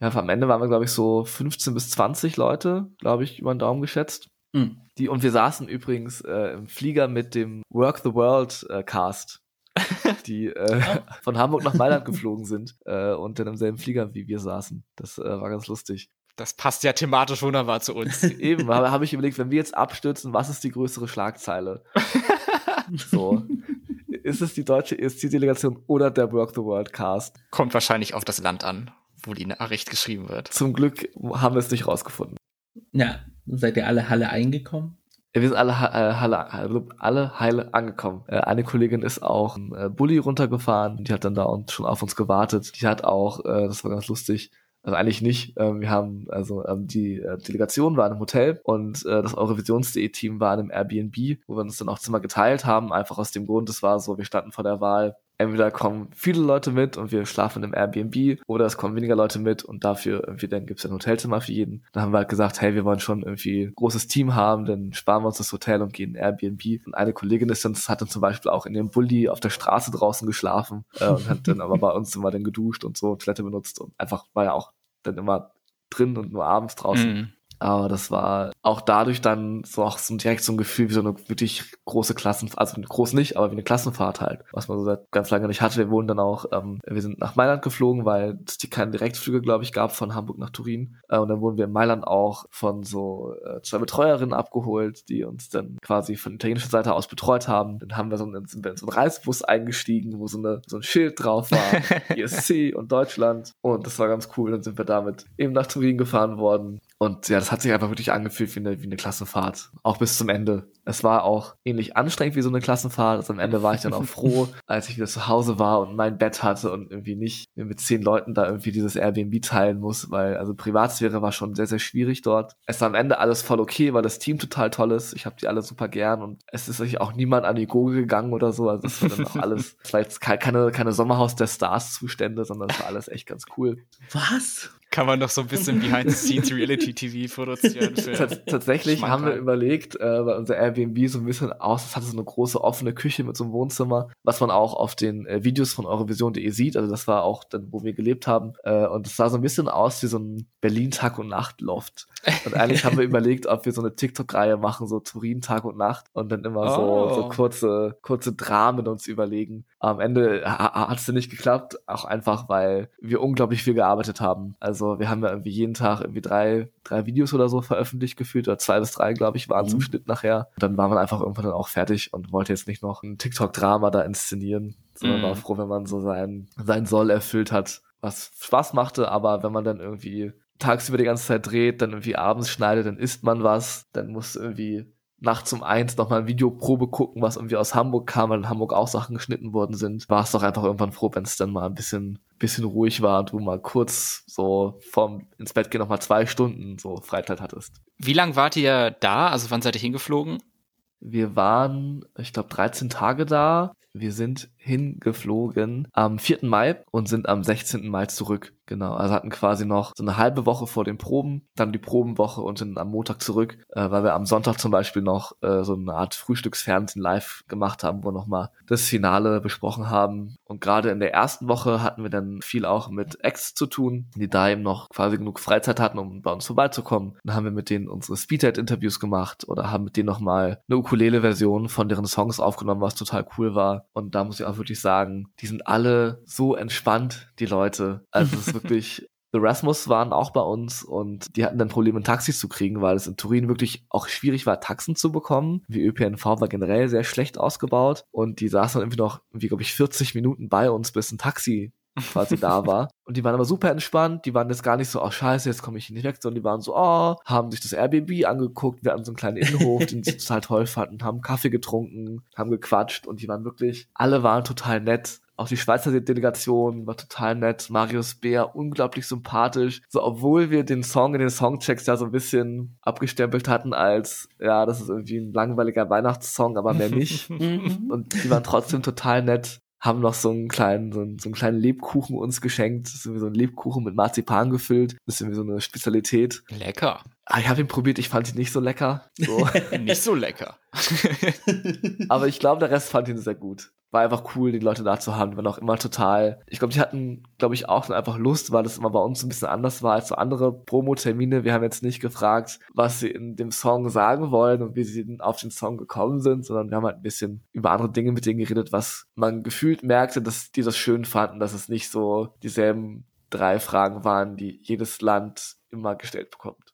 S3: ja, am Ende waren wir glaube ich so 15 bis 20 Leute, glaube ich, über den Daumen geschätzt. Mhm. Die, und wir saßen übrigens äh, im Flieger mit dem Work the World äh, Cast die äh, von Hamburg nach Mailand geflogen sind äh, und dann im selben Flieger wie wir saßen. Das äh, war ganz lustig.
S1: Das passt ja thematisch wunderbar zu uns.
S3: Eben, habe hab ich überlegt, wenn wir jetzt abstürzen, was ist die größere Schlagzeile? so. ist es die deutsche ESC-Delegation oder der Work the World Cast?
S1: Kommt wahrscheinlich auf das Land an, wo die Nachricht geschrieben wird.
S3: Zum Glück haben wir es nicht rausgefunden.
S2: Ja, seid ihr alle Halle eingekommen?
S3: Wir sind alle, äh, Halle, alle heile angekommen. Äh, eine Kollegin ist auch ein äh, Bulli runtergefahren, die hat dann da und schon auf uns gewartet. Die hat auch, das war ganz lustig, also eigentlich nicht. Ähm, wir haben, also ähm, die Delegation war in einem Hotel und das Eurovisions.de-Team war in einem Airbnb, wo wir uns dann auch Zimmer geteilt haben, einfach aus dem Grund, es war so, wir standen vor der Wahl, entweder kommen viele Leute mit und wir schlafen im Airbnb oder es kommen weniger Leute mit und dafür irgendwie dann gibt es ein Hotelzimmer für jeden. Dann haben wir halt gesagt, hey, wir wollen schon irgendwie großes Team haben, dann sparen wir uns das Hotel und gehen in Airbnb. Und eine Kollegin ist dann, hat dann zum Beispiel auch in dem Bulli auf der Straße draußen geschlafen äh, und hat dann aber bei uns immer dann geduscht und so Toilette benutzt und einfach war ja auch dann immer drin und nur abends draußen. Mhm. Aber das war auch dadurch dann so auch so direkt so ein Gefühl wie so eine wirklich große Klassenfahrt, also groß nicht, aber wie eine Klassenfahrt halt, was man so seit ganz lange nicht hatte. Wir wurden dann auch, ähm, wir sind nach Mailand geflogen, weil es die keine Direktflüge, glaube ich, gab von Hamburg nach Turin. Äh, und dann wurden wir in Mailand auch von so äh, zwei Betreuerinnen abgeholt, die uns dann quasi von italienischer Seite aus betreut haben. Dann haben wir so einen, sind wir in so einen Reisebus eingestiegen, wo so, eine, so ein Schild drauf war, ESC und Deutschland. Und das war ganz cool. Dann sind wir damit eben nach Turin gefahren worden. Und ja, das hat sich einfach wirklich angefühlt wie eine, wie eine Klassenfahrt. Auch bis zum Ende. Es war auch ähnlich anstrengend wie so eine Klassenfahrt. Also am Ende war ich dann auch froh, als ich wieder zu Hause war und mein Bett hatte und irgendwie nicht mit zehn Leuten da irgendwie dieses Airbnb teilen muss, weil also Privatsphäre war schon sehr, sehr schwierig dort. Es war am Ende alles voll okay, weil das Team total toll ist. Ich habe die alle super gern und es ist auch niemand an die Gurgel gegangen oder so. Also es war dann auch alles, jetzt keine, keine Sommerhaus der Stars Zustände, sondern es war alles echt ganz cool.
S2: Was?
S1: Kann man doch so ein bisschen Behind-the-Scenes Reality-TV produzieren.
S3: Tatsächlich haben wir überlegt, äh, weil unser Airbnb so ein bisschen aus, es hatte so eine große offene Küche mit so einem Wohnzimmer, was man auch auf den äh, Videos von Eurovision.de sieht. Also das war auch dann, wo wir gelebt haben. Äh, und es sah so ein bisschen aus wie so ein Berlin Tag und Nacht Loft. Und eigentlich haben wir überlegt, ob wir so eine TikTok-Reihe machen, so Turin Tag und Nacht und dann immer oh. so, so kurze, kurze Dramen uns überlegen. Am Ende hat es nicht geklappt, auch einfach, weil wir unglaublich viel gearbeitet haben. Also wir haben ja irgendwie jeden Tag irgendwie drei, drei Videos oder so veröffentlicht gefühlt, oder zwei bis drei, glaube ich, waren mhm. zum Schnitt nachher. Und dann war man einfach irgendwann dann auch fertig und wollte jetzt nicht noch ein TikTok-Drama da inszenieren, sondern mhm. war froh, wenn man so sein, sein Soll erfüllt hat, was Spaß machte, aber wenn man dann irgendwie tagsüber die ganze Zeit dreht, dann irgendwie abends schneidet, dann isst man was, dann muss irgendwie nachts um eins nochmal ein Videoprobe gucken, was irgendwie aus Hamburg kam, weil in Hamburg auch Sachen geschnitten worden sind, war es doch einfach irgendwann froh, wenn es dann mal ein bisschen, bisschen ruhig war und du mal kurz so vorm ins Bett gehen nochmal zwei Stunden so Freizeit hattest.
S1: Wie lang wart ihr da? Also wann seid ihr hingeflogen?
S3: Wir waren, ich glaube, 13 Tage da. Wir sind hingeflogen am 4. Mai und sind am 16. Mai zurück. Genau, also hatten quasi noch so eine halbe Woche vor den Proben, dann die Probenwoche und sind am Montag zurück, äh, weil wir am Sonntag zum Beispiel noch äh, so eine Art Frühstücksfernsehen live gemacht haben, wo nochmal das Finale besprochen haben. Und gerade in der ersten Woche hatten wir dann viel auch mit Acts zu tun, die da eben noch quasi genug Freizeit hatten, um bei uns vorbeizukommen. Dann haben wir mit denen unsere Speedhead-Interviews gemacht oder haben mit denen nochmal eine Ukulele-Version von deren Songs aufgenommen, was total cool war. Und da muss ich auch wirklich sagen, die sind alle so entspannt, die Leute. Also es ist wirklich The Rasmus waren auch bei uns und die hatten dann Probleme, Taxis zu kriegen, weil es in Turin wirklich auch schwierig war, Taxen zu bekommen. Die ÖPNV war generell sehr schlecht ausgebaut und die saßen dann irgendwie noch, wie glaube ich, 40 Minuten bei uns, bis ein Taxi quasi da war. Und die waren aber super entspannt. Die waren jetzt gar nicht so, oh scheiße, jetzt komme ich nicht weg, sondern die waren so, oh, haben sich das Airbnb angeguckt. Wir hatten so einen kleinen Innenhof, den sie total toll fanden, haben Kaffee getrunken, haben gequatscht und die waren wirklich, alle waren total nett. Auch die Schweizer Delegation war total nett. Marius Bär, unglaublich sympathisch. So, obwohl wir den Song in den Songchecks ja so ein bisschen abgestempelt hatten als, ja, das ist irgendwie ein langweiliger Weihnachtssong, aber mehr nicht. Mhm. und die waren trotzdem total nett haben noch so einen kleinen, so einen, so einen kleinen Lebkuchen uns geschenkt. Das ist irgendwie so ein Lebkuchen mit Marzipan gefüllt. Das ist irgendwie so eine Spezialität.
S1: Lecker.
S3: Ah, ich habe ihn probiert, ich fand ihn nicht so lecker. So.
S1: nicht so lecker.
S3: Aber ich glaube, der Rest fand ihn sehr gut war einfach cool, die Leute da zu haben. Die waren auch immer total. Ich glaube, die hatten, glaube ich, auch einfach Lust, weil das immer bei uns ein bisschen anders war als so andere Promo-Termine. Wir haben jetzt nicht gefragt, was sie in dem Song sagen wollen und wie sie auf den Song gekommen sind, sondern wir haben halt ein bisschen über andere Dinge mit denen geredet, was man gefühlt merkte, dass die das schön fanden, dass es nicht so dieselben drei Fragen waren, die jedes Land immer gestellt bekommt.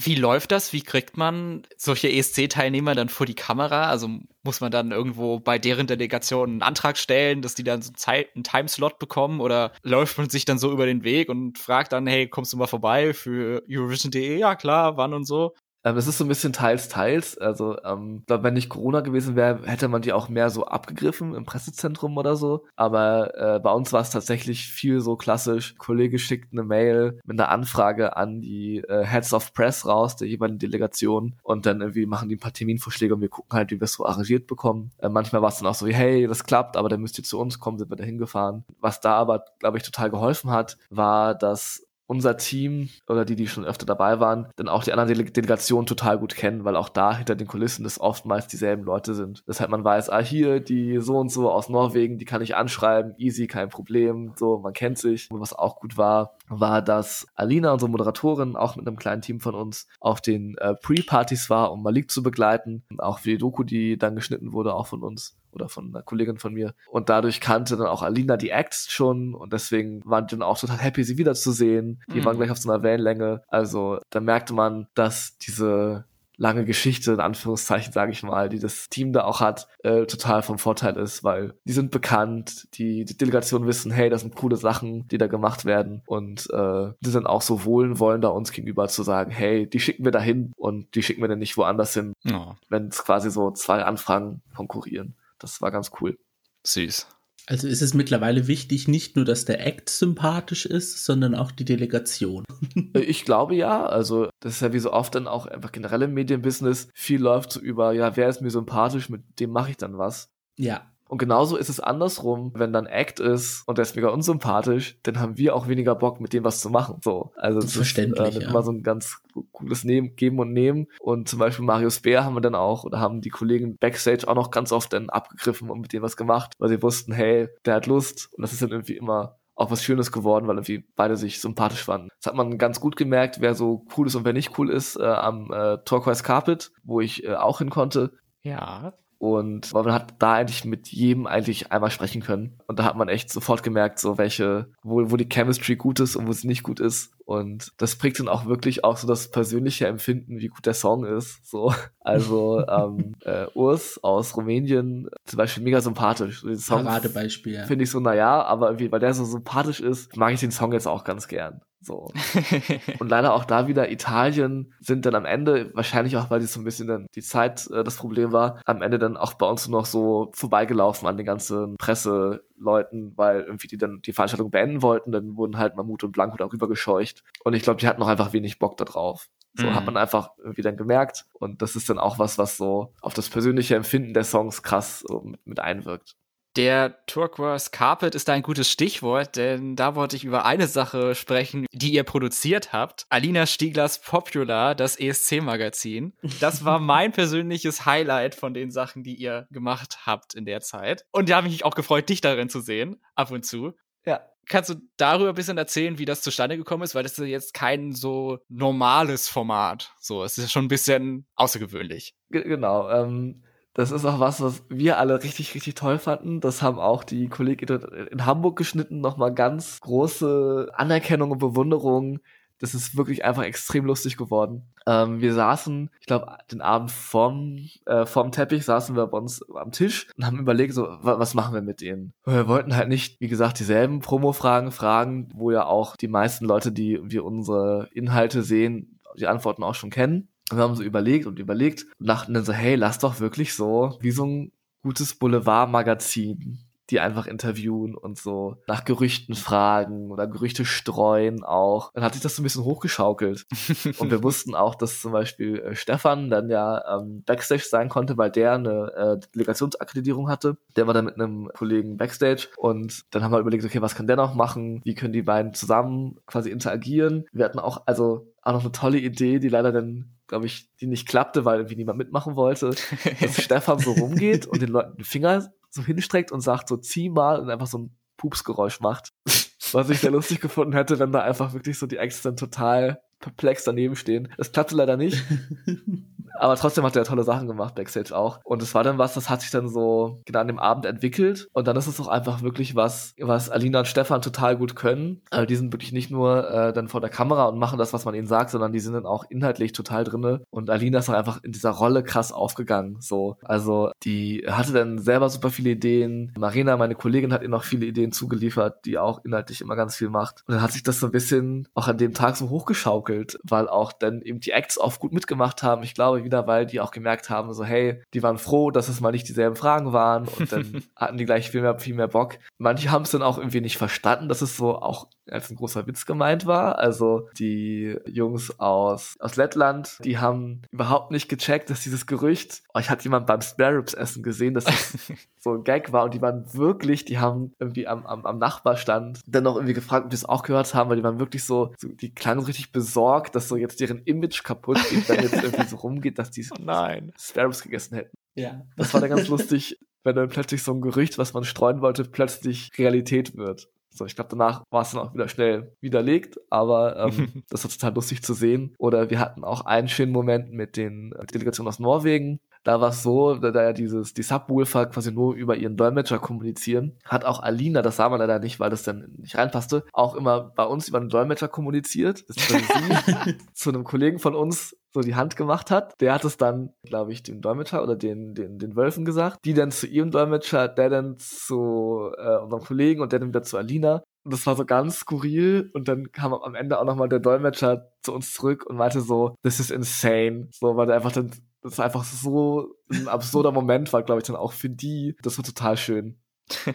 S1: Wie läuft das? Wie kriegt man solche ESC-Teilnehmer dann vor die Kamera? Also muss man dann irgendwo bei deren Delegation einen Antrag stellen, dass die dann so einen Timeslot bekommen oder läuft man sich dann so über den Weg und fragt dann, hey, kommst du mal vorbei für Eurovision.de? Ja, klar, wann und so.
S3: Ähm, es ist so ein bisschen teils, teils. Also, ähm, glaube, wenn nicht Corona gewesen wäre, hätte man die auch mehr so abgegriffen im Pressezentrum oder so. Aber äh, bei uns war es tatsächlich viel so klassisch. Kollege schickt eine Mail mit einer Anfrage an die äh, Heads of Press raus, der jeweiligen Delegation. Und dann irgendwie machen die ein paar Terminvorschläge und wir gucken halt, wie wir es so arrangiert bekommen. Äh, manchmal war es dann auch so wie, hey, das klappt, aber dann müsst ihr zu uns kommen, sind wir da hingefahren. Was da aber, glaube ich, total geholfen hat, war, dass unser Team oder die, die schon öfter dabei waren, dann auch die anderen Dele Delegationen total gut kennen, weil auch da hinter den Kulissen das oftmals dieselben Leute sind. Deshalb man weiß, ah, hier, die so und so aus Norwegen, die kann ich anschreiben, easy, kein Problem, so, man kennt sich. Und was auch gut war, war, dass Alina, unsere Moderatorin, auch mit einem kleinen Team von uns auf den äh, Pre-Partys war, um Malik zu begleiten. Auch für die Doku, die dann geschnitten wurde, auch von uns oder von einer Kollegin von mir. Und dadurch kannte dann auch Alina die Acts schon und deswegen waren die dann auch total happy, sie wiederzusehen. Die mhm. waren gleich auf so einer Wellenlänge. Also da merkte man, dass diese lange Geschichte, in Anführungszeichen, sage ich mal, die das Team da auch hat, äh, total vom Vorteil ist, weil die sind bekannt, die, die Delegationen wissen, hey, das sind coole Sachen, die da gemacht werden und äh, die sind auch so wohlwollender uns gegenüber zu sagen, hey, die schicken wir dahin und die schicken wir dann nicht woanders hin, oh. wenn es quasi so zwei Anfragen konkurrieren. Das war ganz cool.
S1: Süß.
S2: Also ist es mittlerweile wichtig, nicht nur, dass der Act sympathisch ist, sondern auch die Delegation.
S3: Äh, ich glaube ja. Also das ist ja wie so oft dann auch einfach generell im Medienbusiness. Viel läuft so über, ja, wer ist mir sympathisch, mit dem mache ich dann was.
S2: Ja.
S3: Und genauso ist es andersrum, wenn dann Act ist und der ist mega unsympathisch, dann haben wir auch weniger Bock, mit dem was zu machen. So, also das
S2: verständlich.
S3: Ist, äh, ja. immer so ein ganz cooles Nehmen, Geben und Nehmen. Und zum Beispiel Marius Bär haben wir dann auch oder haben die Kollegen Backstage auch noch ganz oft dann abgegriffen und mit dem was gemacht, weil sie wussten, hey, der hat Lust. Und das ist dann irgendwie immer auch was Schönes geworden, weil irgendwie beide sich sympathisch fanden. Das hat man ganz gut gemerkt, wer so cool ist und wer nicht cool ist, äh, am äh, Turquoise Carpet, wo ich äh, auch hin konnte.
S1: Ja.
S3: Und man hat da eigentlich mit jedem eigentlich einmal sprechen können. Und da hat man echt sofort gemerkt, so welche, wo, wo die Chemistry gut ist und wo sie nicht gut ist. Und das prägt dann auch wirklich auch so das persönliche Empfinden, wie gut der Song ist. So, also ähm, äh, Urs aus Rumänien zum Beispiel mega sympathisch.
S2: Den Song Paradebeispiel. Ja.
S3: Finde ich so, naja, aber irgendwie, weil der so sympathisch ist, mag ich den Song jetzt auch ganz gern. So. und leider auch da wieder Italien sind dann am Ende, wahrscheinlich auch, weil die so ein bisschen dann die Zeit äh, das Problem war, am Ende dann auch bei uns nur noch so vorbeigelaufen an den ganzen Presseleuten, weil irgendwie die dann die Veranstaltung beenden wollten, dann wurden halt Mammut und Blanco darüber gescheucht. Und ich glaube, die hatten noch einfach wenig Bock da drauf. So mhm. hat man einfach irgendwie dann gemerkt. Und das ist dann auch was, was so auf das persönliche Empfinden der Songs krass so mit, mit einwirkt.
S1: Der Turquoise Carpet ist ein gutes Stichwort, denn da wollte ich über eine Sache sprechen, die ihr produziert habt. Alina Stieglers Popular, das ESC-Magazin. Das war mein persönliches Highlight von den Sachen, die ihr gemacht habt in der Zeit. Und da habe ich mich auch gefreut, dich darin zu sehen, ab und zu.
S3: Ja.
S1: Kannst du darüber ein bisschen erzählen, wie das zustande gekommen ist? Weil das ist jetzt kein so normales Format. So, es ist schon ein bisschen außergewöhnlich.
S3: G genau. Ähm das ist auch was, was wir alle richtig, richtig toll fanden. Das haben auch die Kollegen in Hamburg geschnitten. Nochmal ganz große Anerkennung und Bewunderung. Das ist wirklich einfach extrem lustig geworden. Ähm, wir saßen, ich glaube, den Abend vorm, äh, vorm Teppich saßen wir bei uns am Tisch und haben überlegt, so, was machen wir mit denen? Wir wollten halt nicht, wie gesagt, dieselben Promo-Fragen fragen, wo ja auch die meisten Leute, die wir unsere Inhalte sehen, die Antworten auch schon kennen. Und wir haben so überlegt und überlegt und dachten dann so, hey, lass doch wirklich so wie so ein gutes Boulevard-Magazin die einfach interviewen und so nach Gerüchten fragen oder Gerüchte streuen auch. Dann hat sich das so ein bisschen hochgeschaukelt. und wir wussten auch, dass zum Beispiel äh, Stefan dann ja ähm, Backstage sein konnte, weil der eine äh, Delegationsakkreditierung hatte. Der war dann mit einem Kollegen Backstage und dann haben wir überlegt, okay, was kann der noch machen? Wie können die beiden zusammen quasi interagieren? Wir hatten auch, also auch noch eine tolle Idee, die leider dann glaube ich, die nicht klappte, weil irgendwie niemand mitmachen wollte, dass Stefan so rumgeht und den Leuten den Finger so hinstreckt und sagt so, zieh mal und einfach so ein Pupsgeräusch macht. Was ich sehr lustig gefunden hätte, wenn da einfach wirklich so die Äxte dann total perplex daneben stehen. Das klappte leider nicht. Aber trotzdem hat er tolle Sachen gemacht, Backstage auch. Und es war dann was, das hat sich dann so genau an dem Abend entwickelt. Und dann ist es auch einfach wirklich was, was Alina und Stefan total gut können. Also die sind wirklich nicht nur äh, dann vor der Kamera und machen das, was man ihnen sagt, sondern die sind dann auch inhaltlich total drinne. Und Alina ist auch einfach in dieser Rolle krass aufgegangen. So, also die hatte dann selber super viele Ideen. Marina, meine Kollegin, hat ihr noch viele Ideen zugeliefert, die auch inhaltlich immer ganz viel macht. Und dann hat sich das so ein bisschen auch an dem Tag so hochgeschaukelt, weil auch dann eben die Acts oft gut mitgemacht haben. Ich glaube wieder, weil die auch gemerkt haben, so hey, die waren froh, dass es mal nicht dieselben Fragen waren und dann hatten die gleich viel mehr, viel mehr Bock. Manche haben es dann auch irgendwie nicht verstanden, dass es so auch als ein großer Witz gemeint war. Also die Jungs aus, aus Lettland, die haben überhaupt nicht gecheckt, dass dieses Gerücht, oh, ich hatte jemand beim Spare Ribs essen gesehen, dass das so ein Gag war und die waren wirklich, die haben irgendwie am, am, am Nachbarstand dann noch irgendwie gefragt, ob die es auch gehört haben, weil die waren wirklich so, so die klangen richtig besorgt, dass so jetzt deren Image kaputt geht, wenn jetzt irgendwie so rumgeht, dass die
S1: oh Nein.
S3: Spare Ribs gegessen hätten.
S2: Ja.
S3: Das war dann ganz lustig, wenn dann plötzlich so ein Gerücht, was man streuen wollte, plötzlich Realität wird. So, ich glaube, danach war es dann auch wieder schnell widerlegt, aber ähm, das war total lustig zu sehen. Oder wir hatten auch einen schönen Moment mit den äh, Delegationen aus Norwegen. Da war es so, da, da ja dieses, die Subwoofer quasi nur über ihren Dolmetscher kommunizieren, hat auch Alina, das sah man leider nicht, weil das dann nicht reinpasste, auch immer bei uns über einen Dolmetscher kommuniziert. Das ist sie zu einem Kollegen von uns so die Hand gemacht hat. Der hat es dann, glaube ich, dem Dolmetscher oder den, den, den Wölfen gesagt. Die dann zu ihrem Dolmetscher, der dann zu äh, unserem Kollegen und der dann wieder zu Alina. Und das war so ganz skurril. Und dann kam am Ende auch nochmal der Dolmetscher zu uns zurück und meinte so, this is insane. So, weil der einfach dann, das war einfach so ein absurder Moment war, glaube ich, dann auch für die. Das war total schön.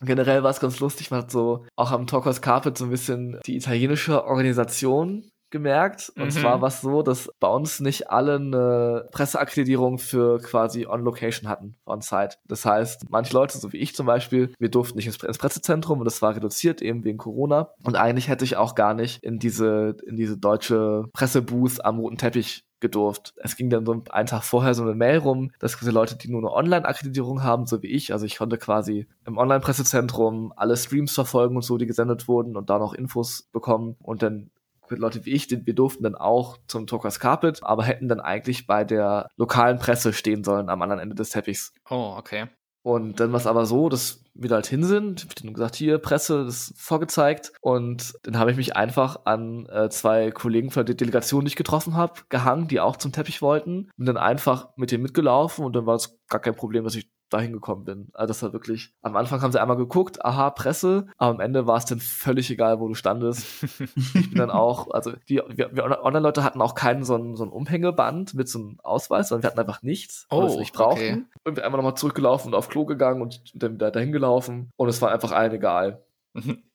S3: Generell war es ganz lustig, man hat so auch am Talkers Carpet so ein bisschen die italienische Organisation gemerkt. Und
S1: Mhm.
S3: zwar war es so, dass bei uns nicht alle eine Presseakkreditierung für quasi On-Location hatten, on-site. Das heißt, manche Leute, so wie ich zum Beispiel, wir durften nicht ins, ins Pressezentrum und das war reduziert eben wegen Corona. Und eigentlich hätte ich auch gar nicht in diese, in diese deutsche Pressebooth am roten Teppich gedurft. Es ging dann so einen Tag vorher so eine Mail rum, dass quasi Leute, die nur eine Online-Akkreditierung haben, so wie ich, also ich konnte quasi im Online-Pressezentrum alle Streams verfolgen und so, die gesendet wurden und da noch Infos bekommen und dann Leute wie ich, wir durften dann auch zum Talkers Carpet, aber hätten dann eigentlich bei der lokalen Presse stehen sollen am anderen Ende des Teppichs.
S1: Oh, okay.
S3: Und dann war es aber so, dass wir da halt hin sind. Ich hab denen gesagt, hier, Presse, das ist vorgezeigt. Und dann habe ich mich einfach an äh, zwei Kollegen von der Delegation, die ich getroffen habe, gehangen, die auch zum Teppich wollten. Und dann einfach mit denen mitgelaufen und dann war es gar kein Problem, dass ich dahin gekommen bin. Also das war wirklich, am Anfang haben sie einmal geguckt, aha, Presse, aber am Ende war es dann völlig egal, wo du standest. ich bin dann auch, also die, wir, wir Online-Leute hatten auch keinen so ein, so ein Umhängeband mit so einem Ausweis, sondern wir hatten einfach nichts, weil wir es
S1: Oh,
S3: nicht brauchten.
S1: okay.
S3: Und wir einmal nochmal zurückgelaufen und auf Klo gegangen und dann wieder dahin gelaufen und es war einfach allen egal.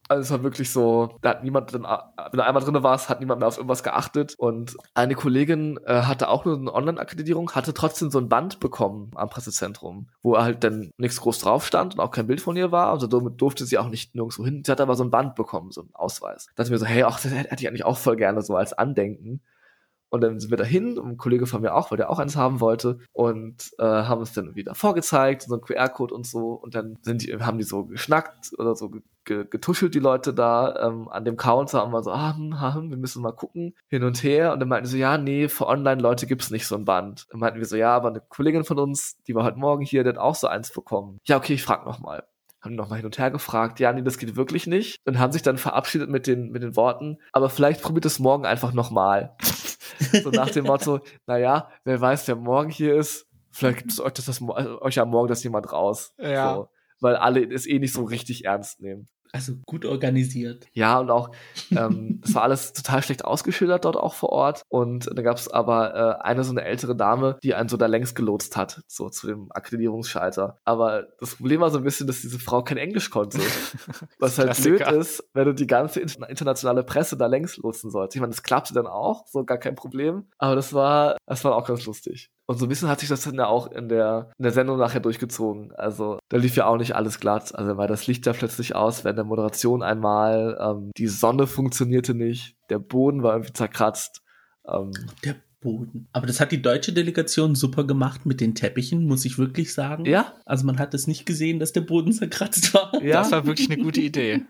S3: Also es war wirklich so, da hat niemand, dann, wenn du einmal drin warst, hat niemand mehr auf irgendwas geachtet. Und eine Kollegin äh, hatte auch nur eine Online-Akkreditierung, hatte trotzdem so ein Band bekommen am Pressezentrum, wo halt dann nichts groß drauf stand und auch kein Bild von ihr war. Also damit durfte sie auch nicht nirgendwo hin. Sie hat aber so ein Band bekommen, so einen Ausweis. Da dachte ich mir so, hey, ach, das hätte ich eigentlich auch voll gerne so als Andenken. Und dann sind wir dahin, und ein Kollege von mir auch, weil der auch eins haben wollte, und äh, haben es dann wieder vorgezeigt, so ein QR-Code und so. Und dann sind die, haben die so geschnackt oder so ge- ge- getuschelt, die Leute da ähm, an dem Counter und war so, ah, hm, hm, wir müssen mal gucken, hin und her. Und dann meinten die so, ja, nee, für Online-Leute gibt's nicht so ein Band. Dann meinten wir so, ja, aber eine Kollegin von uns, die war heute Morgen hier, die hat auch so eins bekommen. Ja, okay, ich frag noch mal haben nochmal hin und her gefragt, ja, nee, das geht wirklich nicht. Und haben sich dann verabschiedet mit den, mit den Worten, aber vielleicht probiert es morgen einfach nochmal. So nach dem Motto, naja, wer weiß, wer morgen hier ist, vielleicht gibt es euch, das, das, euch am Morgen das jemand raus.
S1: Ja.
S3: So, weil alle es eh nicht so richtig ernst nehmen.
S2: Also gut organisiert.
S3: Ja, und auch, ähm, das war alles total schlecht ausgeschildert dort auch vor Ort. Und da gab es aber äh, eine so eine ältere Dame, die einen so da längst gelotst hat, so zu dem Akkreditierungsschalter. Aber das Problem war so ein bisschen, dass diese Frau kein Englisch konnte. Was halt blöd
S1: Klassiker.
S3: ist, wenn du die ganze inter- internationale Presse da längs lotsen sollst. Ich meine, das klappte dann auch, so gar kein Problem. Aber das war, das war auch ganz lustig. Und so ein bisschen hat sich das dann ja auch in der, in der Sendung nachher durchgezogen. Also da lief ja auch nicht alles glatt. Also weil das Licht ja plötzlich aus während der Moderation einmal. Ähm, die Sonne funktionierte nicht. Der Boden war irgendwie zerkratzt. Ähm,
S2: Der Boden. Aber das hat die deutsche Delegation super gemacht mit den Teppichen, muss ich wirklich sagen.
S3: ja,
S2: Also man hat es nicht gesehen, dass der Boden zerkratzt war.
S3: ja.
S1: Das war wirklich eine gute Idee.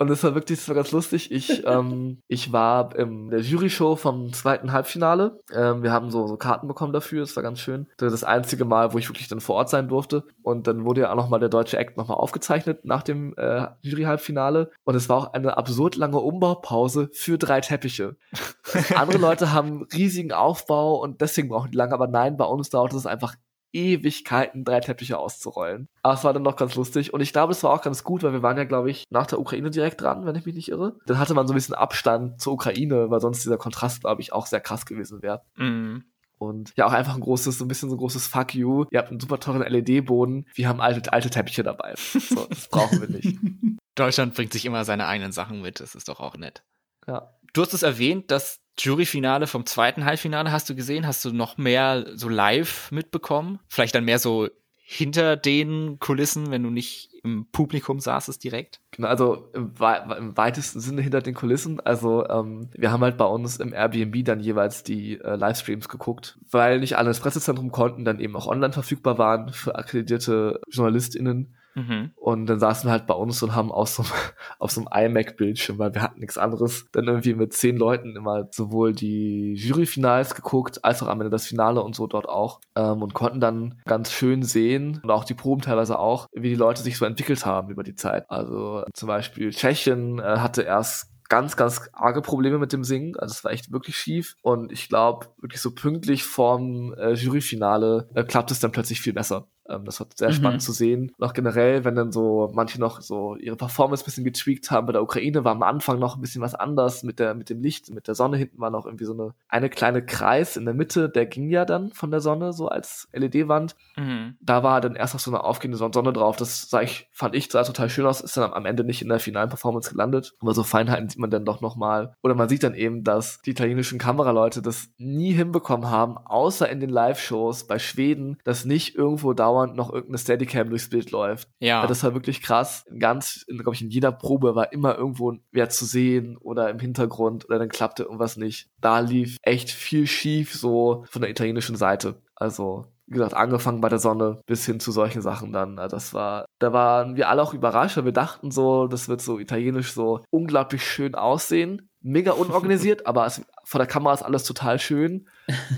S3: Und das war wirklich, das war ganz lustig. Ich, ähm, ich war in der Jury-Show vom zweiten Halbfinale. Ähm, wir haben so, so Karten bekommen dafür, das war ganz schön. Das war das einzige Mal, wo ich wirklich dann vor Ort sein durfte. Und dann wurde ja auch nochmal der deutsche Act nochmal aufgezeichnet nach dem äh, Jury-Halbfinale. Und es war auch eine absurd lange Umbaupause für drei Teppiche. Andere Leute haben riesigen Aufbau und deswegen brauchen die lange, aber nein, bei uns dauert es einfach Ewigkeiten, drei Teppiche auszurollen. Aber es war dann noch ganz lustig. Und ich glaube, es war auch ganz gut, weil wir waren ja, glaube ich, nach der Ukraine direkt dran, wenn ich mich nicht irre. Dann hatte man so ein bisschen Abstand zur Ukraine, weil sonst dieser Kontrast, glaube ich, auch sehr krass gewesen wäre.
S1: Mhm.
S3: Und ja, auch einfach ein großes, so ein bisschen so ein großes Fuck you. Ihr habt einen super teuren LED-Boden. Wir haben alte, alte Teppiche dabei. So, das brauchen wir nicht.
S1: Deutschland bringt sich immer seine eigenen Sachen mit. Das ist doch auch nett.
S3: Ja.
S1: Du hast es erwähnt, das Juryfinale vom zweiten Halbfinale hast du gesehen? Hast du noch mehr so live mitbekommen? Vielleicht dann mehr so hinter den Kulissen, wenn du nicht im Publikum saßest direkt?
S3: Genau, also im, im weitesten Sinne hinter den Kulissen. Also ähm, wir haben halt bei uns im Airbnb dann jeweils die äh, Livestreams geguckt, weil nicht alle ins Pressezentrum konnten, dann eben auch online verfügbar waren für akkreditierte JournalistInnen.
S1: Mhm.
S3: Und dann saßen wir halt bei uns und haben aus so, auf so einem iMac-Bildschirm, weil wir hatten nichts anderes, dann irgendwie mit zehn Leuten immer sowohl die Juryfinals geguckt, als auch am Ende das Finale und so dort auch. Ähm, und konnten dann ganz schön sehen und auch die Proben teilweise auch, wie die Leute sich so entwickelt haben über die Zeit. Also zum Beispiel Tschechien äh, hatte erst ganz, ganz arge Probleme mit dem Singen. Also es war echt wirklich schief. Und ich glaube, wirklich so pünktlich vorm äh, Juryfinale äh, klappt es dann plötzlich viel besser. Ähm, das war sehr
S1: Mhm.
S3: spannend zu sehen. Und auch generell, wenn dann so manche noch so ihre Performance ein bisschen getweakt haben. Bei der Ukraine war am Anfang noch ein bisschen was anders mit der, mit dem Licht, mit der Sonne hinten war noch irgendwie so eine, eine kleine Kreis in der Mitte, der ging ja dann von der Sonne so als LED-Wand
S1: Mhm.
S3: da war dann erst noch so eine aufgehende Sonne drauf. Das sah ich, fand ich, sah total schön aus, ist dann am Ende nicht in der finalen Performance gelandet. Aber so Feinheiten sieht man dann doch nochmal. Oder man sieht dann eben, dass die italienischen Kameraleute das nie hinbekommen haben, außer in den Live-Shows bei Schweden, dass nicht irgendwo dauernd noch irgendeine Steadicam durchs Bild läuft.
S1: Ja.
S3: Ja, das war wirklich krass. Ganz, glaube ich, in jeder Probe war immer irgendwo wer zu sehen oder im Hintergrund oder dann klappte irgendwas nicht. Da lief echt viel schief so von der italienischen Seite. Also, wie gesagt, angefangen bei der Sonne bis hin zu solchen Sachen dann. Also Das war, da waren wir alle auch überrascht, weil wir dachten so, das wird so italienisch so unglaublich schön aussehen. Mega unorganisiert, aber es, vor der Kamera ist alles total schön.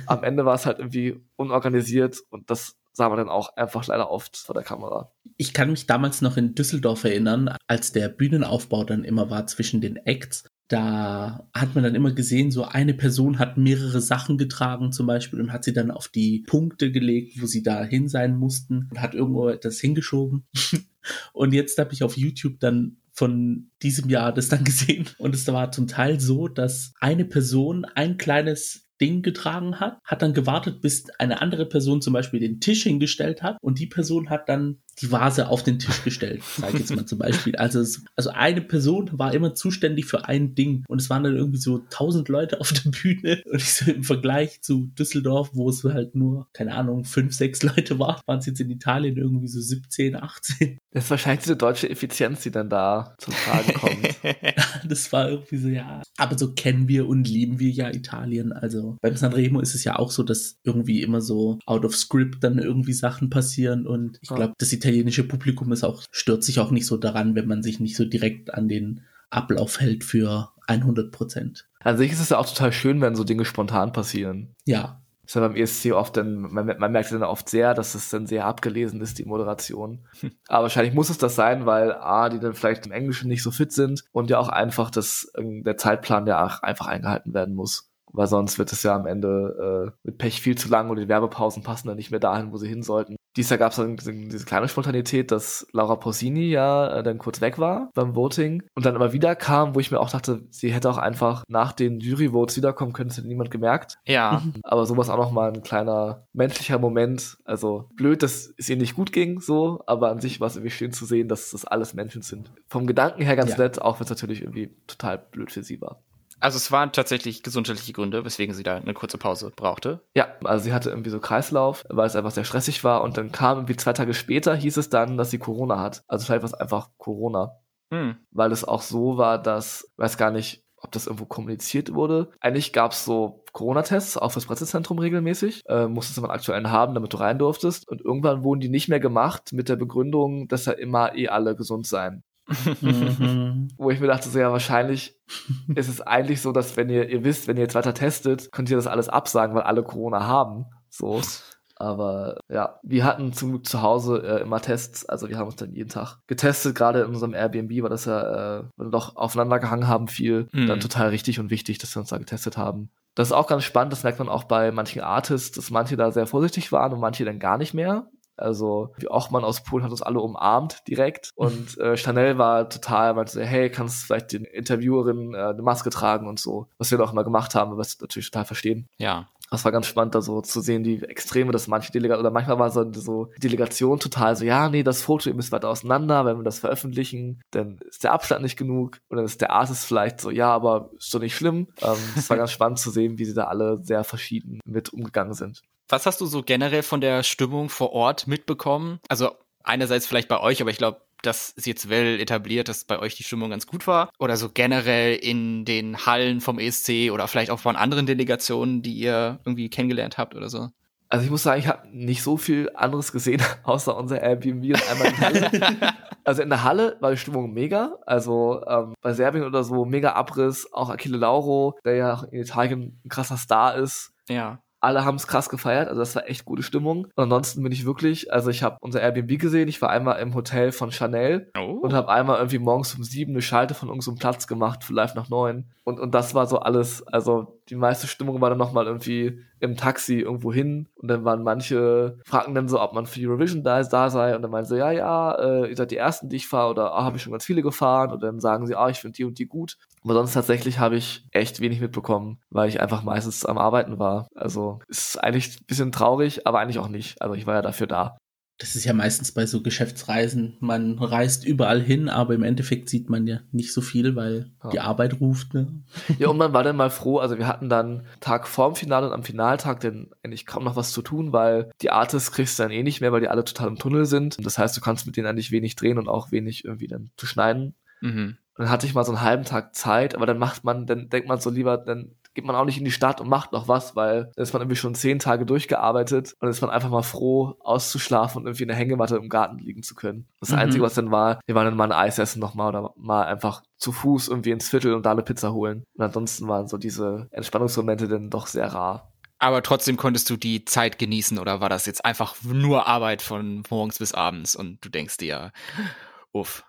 S3: Am Ende war es halt irgendwie unorganisiert und das sah man dann auch einfach leider oft vor der Kamera.
S2: Ich kann mich damals noch in Düsseldorf erinnern, als der Bühnenaufbau dann immer war zwischen den Acts. Da hat man dann immer gesehen, so eine Person hat mehrere Sachen getragen zum Beispiel und hat sie dann auf die Punkte gelegt, wo sie da hin sein mussten und hat irgendwo etwas hingeschoben. Und jetzt habe ich auf YouTube dann von diesem Jahr das dann gesehen und es war zum Teil so, dass eine Person ein kleines Ding getragen hat, hat dann gewartet, bis eine andere Person zum Beispiel den Tisch hingestellt hat und die Person hat dann die Vase auf den Tisch gestellt, sage ich jetzt mal zum Beispiel. Also, es, also eine Person war immer zuständig für ein Ding und es waren dann irgendwie so tausend Leute auf der Bühne und ich so im Vergleich zu Düsseldorf, wo es halt nur, keine Ahnung, fünf, sechs Leute waren, waren es jetzt in Italien irgendwie so 17, 18.
S3: Das ist wahrscheinlich diese deutsche Effizienz, die dann da zum Tragen kommt.
S2: Das war irgendwie so, ja. Aber so kennen wir und lieben wir ja Italien. Also beim Sanremo ist es ja auch so, dass irgendwie immer so out of script dann irgendwie Sachen passieren und ich glaube, das italienische Publikum ist auch, stört sich auch nicht so daran, wenn man sich nicht so direkt an den Ablauf hält für 100 Prozent.
S3: An sich ist es ja auch total schön, wenn so Dinge spontan passieren.
S2: Ja,
S3: ist ja beim ESC oft dann, man, man merkt dann oft sehr, dass es dann sehr abgelesen ist, die Moderation. Aber wahrscheinlich muss es das sein, weil A, die dann vielleicht im Englischen nicht so fit sind und ja auch einfach das, ähm, der Zeitplan ja auch einfach eingehalten werden muss. Weil sonst wird es ja am Ende äh, mit Pech viel zu lang und die Werbepausen passen dann nicht mehr dahin, wo sie hin sollten. Dies Jahr gab es dann diese kleine Spontanität, dass Laura Pausini ja äh, dann kurz weg war beim Voting und dann aber wieder kam, wo ich mir auch dachte, sie hätte auch einfach nach den Jury-Votes wiederkommen können, das hätte niemand gemerkt.
S1: Ja.
S3: Aber sowas auch nochmal ein kleiner menschlicher Moment. Also blöd, dass es ihr nicht gut ging, so, aber an sich war es irgendwie schön zu sehen, dass das alles Menschen sind. Vom Gedanken her ganz
S2: Ja.
S3: nett, auch wenn es natürlich irgendwie total blöd für sie war.
S1: Also es waren tatsächlich gesundheitliche Gründe, weswegen sie da eine kurze Pause brauchte.
S3: Ja, also sie hatte irgendwie so Kreislauf, weil es einfach sehr stressig war und dann kam irgendwie zwei Tage später hieß es dann, dass sie Corona hat. Also vielleicht war es einfach Corona.
S1: Hm.
S3: weil es auch so war, dass, weiß gar nicht, ob das irgendwo kommuniziert wurde. Eigentlich gab es so Corona-Tests, auch fürs Pressezentrum regelmäßig. Äh, musstest du mal einen aktuellen haben, damit du rein durftest. Und irgendwann wurden die nicht mehr gemacht mit der Begründung, dass ja immer eh alle gesund seien. Mhm. wo ich mir dachte, so ja, wahrscheinlich ist es eigentlich so, dass wenn ihr, ihr wisst, wenn ihr jetzt weiter testet, könnt ihr das alles absagen, weil alle Corona haben. So. Aber ja, wir hatten zum Glück zu Hause äh, immer Tests. Also wir haben uns dann jeden Tag getestet, gerade in unserem Airbnb, weil das ja, äh, wir doch aufeinander gehangen haben viel. Mhm. Dann total richtig und wichtig, dass wir uns da getestet haben. Das ist auch ganz spannend, das merkt man auch bei manchen Artists, dass manche da sehr vorsichtig waren und manche dann gar nicht mehr. Also wie Ochmann aus Polen hat uns alle umarmt direkt und äh, Chanel war total, meinte so, hey, kannst du vielleicht den Interviewerin äh, eine Maske tragen und so, was wir doch immer gemacht haben, was wir natürlich total verstehen.
S1: Ja.
S3: Das war ganz spannend, da so zu sehen, die Extreme, dass manche Delegationen, oder manchmal war so, so Delegation total so, ja, nee, das Foto, ihr müsst weiter auseinander, wenn wir das veröffentlichen, dann ist der Abstand nicht genug und dann ist der Artist vielleicht so, ja, aber ist doch nicht schlimm. Ähm, das war ganz spannend zu sehen, wie sie da alle sehr verschieden mit umgegangen sind.
S1: Was hast du so generell von der Stimmung vor Ort mitbekommen? Also einerseits vielleicht bei euch, aber ich glaube, das ist jetzt well etabliert, dass bei euch die Stimmung ganz gut war. Oder so generell in den Hallen vom ESC oder vielleicht auch von anderen Delegationen, die ihr irgendwie kennengelernt habt oder so.
S3: Also ich muss sagen, ich habe nicht so viel anderes gesehen, außer unser Airbnb und einmal in Halle. also in der Halle war die Stimmung mega. Also ähm, bei Serbien oder so mega Abriss. Auch Achille Lauro, der ja in Italien ein krasser Star ist.
S1: Ja
S3: alle haben es krass gefeiert, also das war echt gute Stimmung. Und ansonsten bin ich wirklich, also ich habe unser Airbnb gesehen, ich war einmal im Hotel von Chanel oh. und habe einmal irgendwie morgens um sieben eine Schalte von irgendeinem so Platz gemacht für live nach neun. Und, und das war so alles, also die meiste Stimmung war dann nochmal irgendwie im Taxi irgendwo hin und dann waren manche, fragten dann so, ob man für Eurovision da, da sei und dann meinen so, ja, ja, äh, ihr seid die Ersten, die ich fahre oder ah, habe ich schon ganz viele gefahren und dann sagen sie, ah, ich finde die und die gut. Aber sonst tatsächlich habe ich echt wenig mitbekommen, weil ich einfach meistens am Arbeiten war. Also ist eigentlich ein bisschen traurig, aber eigentlich auch nicht. Also ich war ja dafür da.
S2: Das ist ja meistens bei so Geschäftsreisen. Man reist überall hin, aber im Endeffekt sieht man ja nicht so viel, weil ja. die Arbeit ruft. Ne?
S3: Ja, und man war dann mal froh. Also wir hatten dann Tag vorm Finale und am Finaltag denn eigentlich kaum noch was zu tun, weil die Artists kriegst du dann eh nicht mehr, weil die alle total im Tunnel sind. Das heißt, du kannst mit denen eigentlich wenig drehen und auch wenig irgendwie dann zu schneiden. Mhm. Und dann hatte ich mal so einen halben Tag Zeit, aber dann macht man, dann denkt man so lieber, dann geht man auch nicht in die Stadt und macht noch was, weil dann ist man irgendwie schon zehn Tage durchgearbeitet und ist man einfach mal froh, auszuschlafen und irgendwie in der Hängematte im Garten liegen zu können. Das mhm. Einzige, was dann war, wir waren dann mal ein Eis essen nochmal oder mal einfach zu Fuß irgendwie ins Viertel und da eine Pizza holen. Und ansonsten waren so diese Entspannungsmomente dann doch sehr rar.
S1: Aber trotzdem konntest du die Zeit genießen oder war das jetzt einfach nur Arbeit von morgens bis abends und du denkst dir, uff,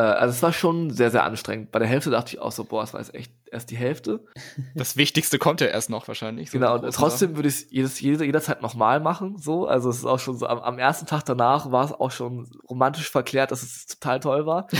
S3: also es war schon sehr, sehr anstrengend. Bei der Hälfte dachte ich auch so, boah, es war jetzt echt erst die Hälfte.
S1: Das Wichtigste kommt ja erst noch wahrscheinlich.
S3: So genau, und trotzdem würde ich es jedes, jederzeit nochmal machen. So, also es ist auch schon so, am, am ersten Tag danach war es auch schon romantisch verklärt, dass es total toll war.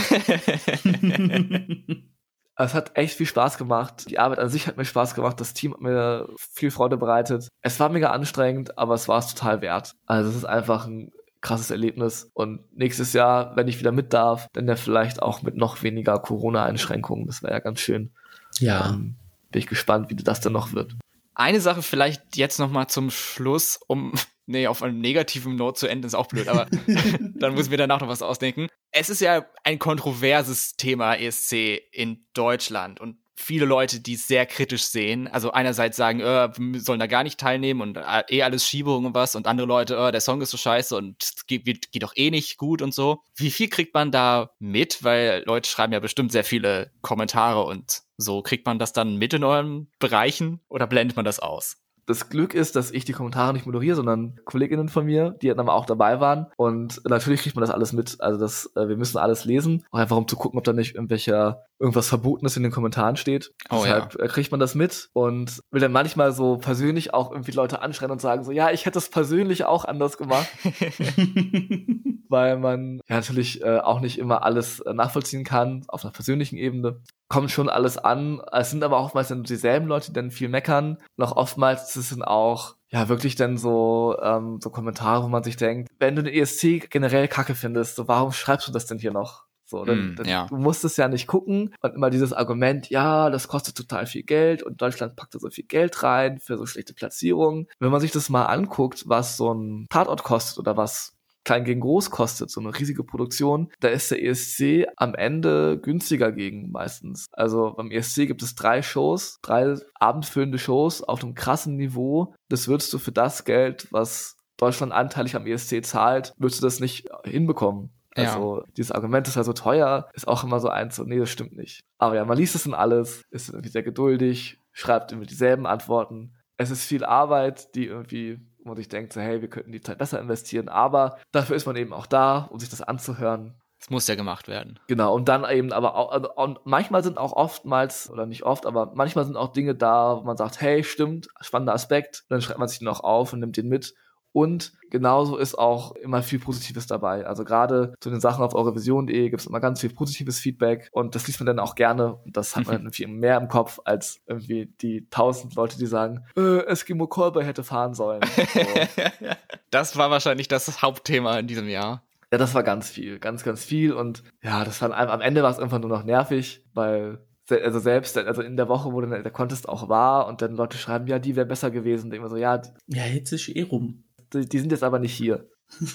S3: Es hat echt viel Spaß gemacht. Die Arbeit an sich hat mir Spaß gemacht. Das Team hat mir viel Freude bereitet. Es war mega anstrengend, aber es war es total wert. Also es ist einfach ein krasses Erlebnis. Und nächstes Jahr, wenn ich wieder mit darf, dann ja vielleicht auch mit noch weniger Corona-Einschränkungen. Das wäre ja ganz schön.
S2: Ja. Ähm,
S3: bin ich gespannt, wie das dann noch wird.
S1: Eine Sache vielleicht jetzt noch mal zum Schluss, um nee, auf einem negativen Note zu enden, ist auch blöd, aber dann muss ich mir danach noch was ausdenken. Es ist ja ein kontroverses Thema ESC in Deutschland und viele Leute, die es sehr kritisch sehen. Also einerseits sagen, äh, wir sollen da gar nicht teilnehmen und äh, eh alles Schiebung und was und andere Leute, äh, der Song ist so scheiße und geht, geht doch eh nicht gut und so. Wie viel kriegt man da mit? Weil Leute schreiben ja bestimmt sehr viele Kommentare und so. Kriegt man das dann mit in euren Bereichen oder blendet man das aus?
S3: Das Glück ist, dass ich die Kommentare nicht moderiere, sondern Kolleginnen von mir, die dann aber auch dabei waren. Und natürlich kriegt man das alles mit. Also das, äh, wir müssen alles lesen, auch einfach um zu gucken, ob da nicht irgendwelcher irgendwas Verbotenes in den Kommentaren steht. Oh, Deshalb ja. Äh, kriegt man das mit und will dann manchmal so persönlich auch irgendwie Leute anschreien und sagen so, ja, ich hätte es persönlich auch anders gemacht. Weil man ja natürlich äh, auch nicht immer alles äh, nachvollziehen kann auf einer persönlichen Ebene kommt schon alles an. Es sind aber oftmals dann dieselben Leute, die dann viel meckern. Noch oftmals ist es dann auch ja wirklich dann so ähm, so Kommentare, wo man sich denkt, wenn du den ESC generell Kacke findest, so warum schreibst du das denn hier noch? So, dann, mm, dann, ja. du musst es ja nicht gucken und immer dieses Argument, ja, das kostet total viel Geld und Deutschland packt da so viel Geld rein für so schlechte Platzierungen. Wenn man sich das mal anguckt, was so ein Tatort kostet oder was klein gegen groß kostet, so eine riesige Produktion, da ist der ESC am Ende günstiger gegen meistens. Also beim ESC gibt es drei Shows, drei abendfüllende Shows auf einem krassen Niveau. Das würdest du für das Geld, was Deutschland anteilig am ESC zahlt, würdest du das nicht hinbekommen. Also ja. dieses Argument ist ja so teuer, ist auch immer so eins, so, nee, das stimmt nicht. Aber ja, man liest es in alles, ist irgendwie sehr geduldig, schreibt immer dieselben Antworten. Es ist viel Arbeit, die irgendwie, wo man sich denkt, so, hey, wir könnten die Zeit besser investieren, aber dafür ist man eben auch da, um sich das anzuhören.
S1: Es muss ja gemacht werden.
S3: Genau, und dann eben aber auch, also, und manchmal sind auch oftmals, oder nicht oft, aber manchmal sind auch Dinge da, wo man sagt, hey, stimmt, spannender Aspekt, dann schreibt man sich den auch auf und nimmt den mit. Und genauso ist auch immer viel Positives dabei. Also gerade zu den Sachen auf eurovision.de gibt es immer ganz viel positives Feedback und das liest man dann auch gerne und das hat man irgendwie mehr im Kopf als irgendwie die tausend Leute, die sagen, äh, Eskimo Callboy hätte fahren sollen. So.
S1: das war wahrscheinlich das Hauptthema in diesem Jahr.
S3: Ja, das war ganz viel, ganz, ganz viel. Und ja, das war am Ende war es einfach nur noch nervig, weil also selbst, also in der Woche, wo dann der Contest auch war und dann Leute schreiben, ja, die wäre besser gewesen. Und immer so, ja.
S2: Ja, jetzt ist eh rum.
S3: Die, die sind jetzt aber nicht hier.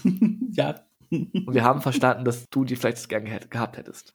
S2: ja.
S3: Und wir haben verstanden, dass du die vielleicht gerne gehabt hättest.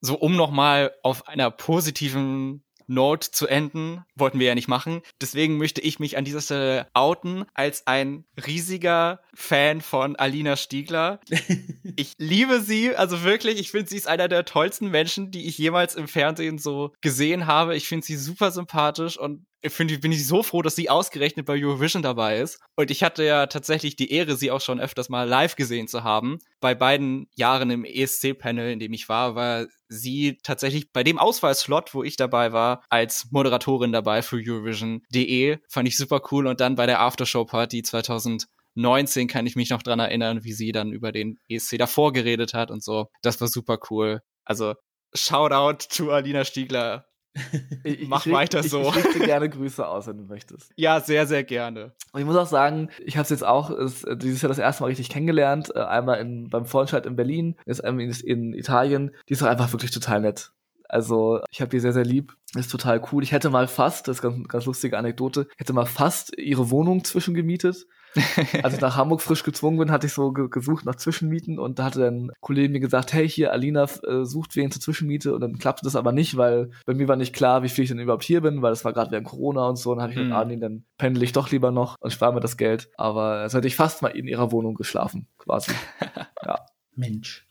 S1: So, um nochmal auf einer positiven Note zu enden, wollten wir ja nicht machen. Deswegen möchte ich mich an dieser Stelle outen als ein riesiger Fan von Alina Stiegler. ich liebe sie, also wirklich, ich finde, sie ist einer der tollsten Menschen, die ich jemals im Fernsehen so gesehen habe. Ich finde sie super sympathisch und finde, bin ich so froh, dass sie ausgerechnet bei Eurovision dabei ist. Und ich hatte ja tatsächlich die Ehre, sie auch schon öfters mal live gesehen zu haben. Bei beiden Jahren im ESC-Panel, in dem ich war, war sie tatsächlich bei dem Auswahlslot, wo ich dabei war, als Moderatorin dabei für Eurovision.de. Fand ich super cool. Und dann bei der Aftershow-Party 2019 kann ich mich noch dran erinnern, wie sie dann über den ESC davor geredet hat und so. Das war super cool. Also Shoutout to Alina Stiegler.
S3: Ich, Mach ich, weiter so. Ich, ich richte gerne Grüße aus, wenn du möchtest.
S1: Ja, sehr, sehr gerne.
S3: Und ich muss auch sagen, ich habe es jetzt auch ist, dieses Jahr das erste Mal richtig kennengelernt. Äh, einmal in, beim Vorentscheid in Berlin, ist einmal in, in Italien. Die ist auch einfach wirklich total nett. Also ich habe die sehr, sehr lieb. Ist total cool. Ich hätte mal fast, das ist ganz, ganz lustige Anekdote, hätte mal fast ihre Wohnung zwischengemietet. Als ich nach Hamburg frisch gezwungen bin, hatte ich so ge gesucht nach Zwischenmieten und da hatte dann ein Kollege mir gesagt, hey, hier, Alina äh, sucht wen zur Zwischenmiete und dann klappte das aber nicht, weil bei mir war nicht klar, wie viel ich denn überhaupt hier bin, weil das war gerade während Corona und so. Und dann habe ich gesagt, mhm. ah, nee, dann pendel ich doch lieber noch und spare mir das Geld. Aber jetzt hätte ich fast mal in ihrer Wohnung geschlafen, quasi. ja.
S2: Mensch.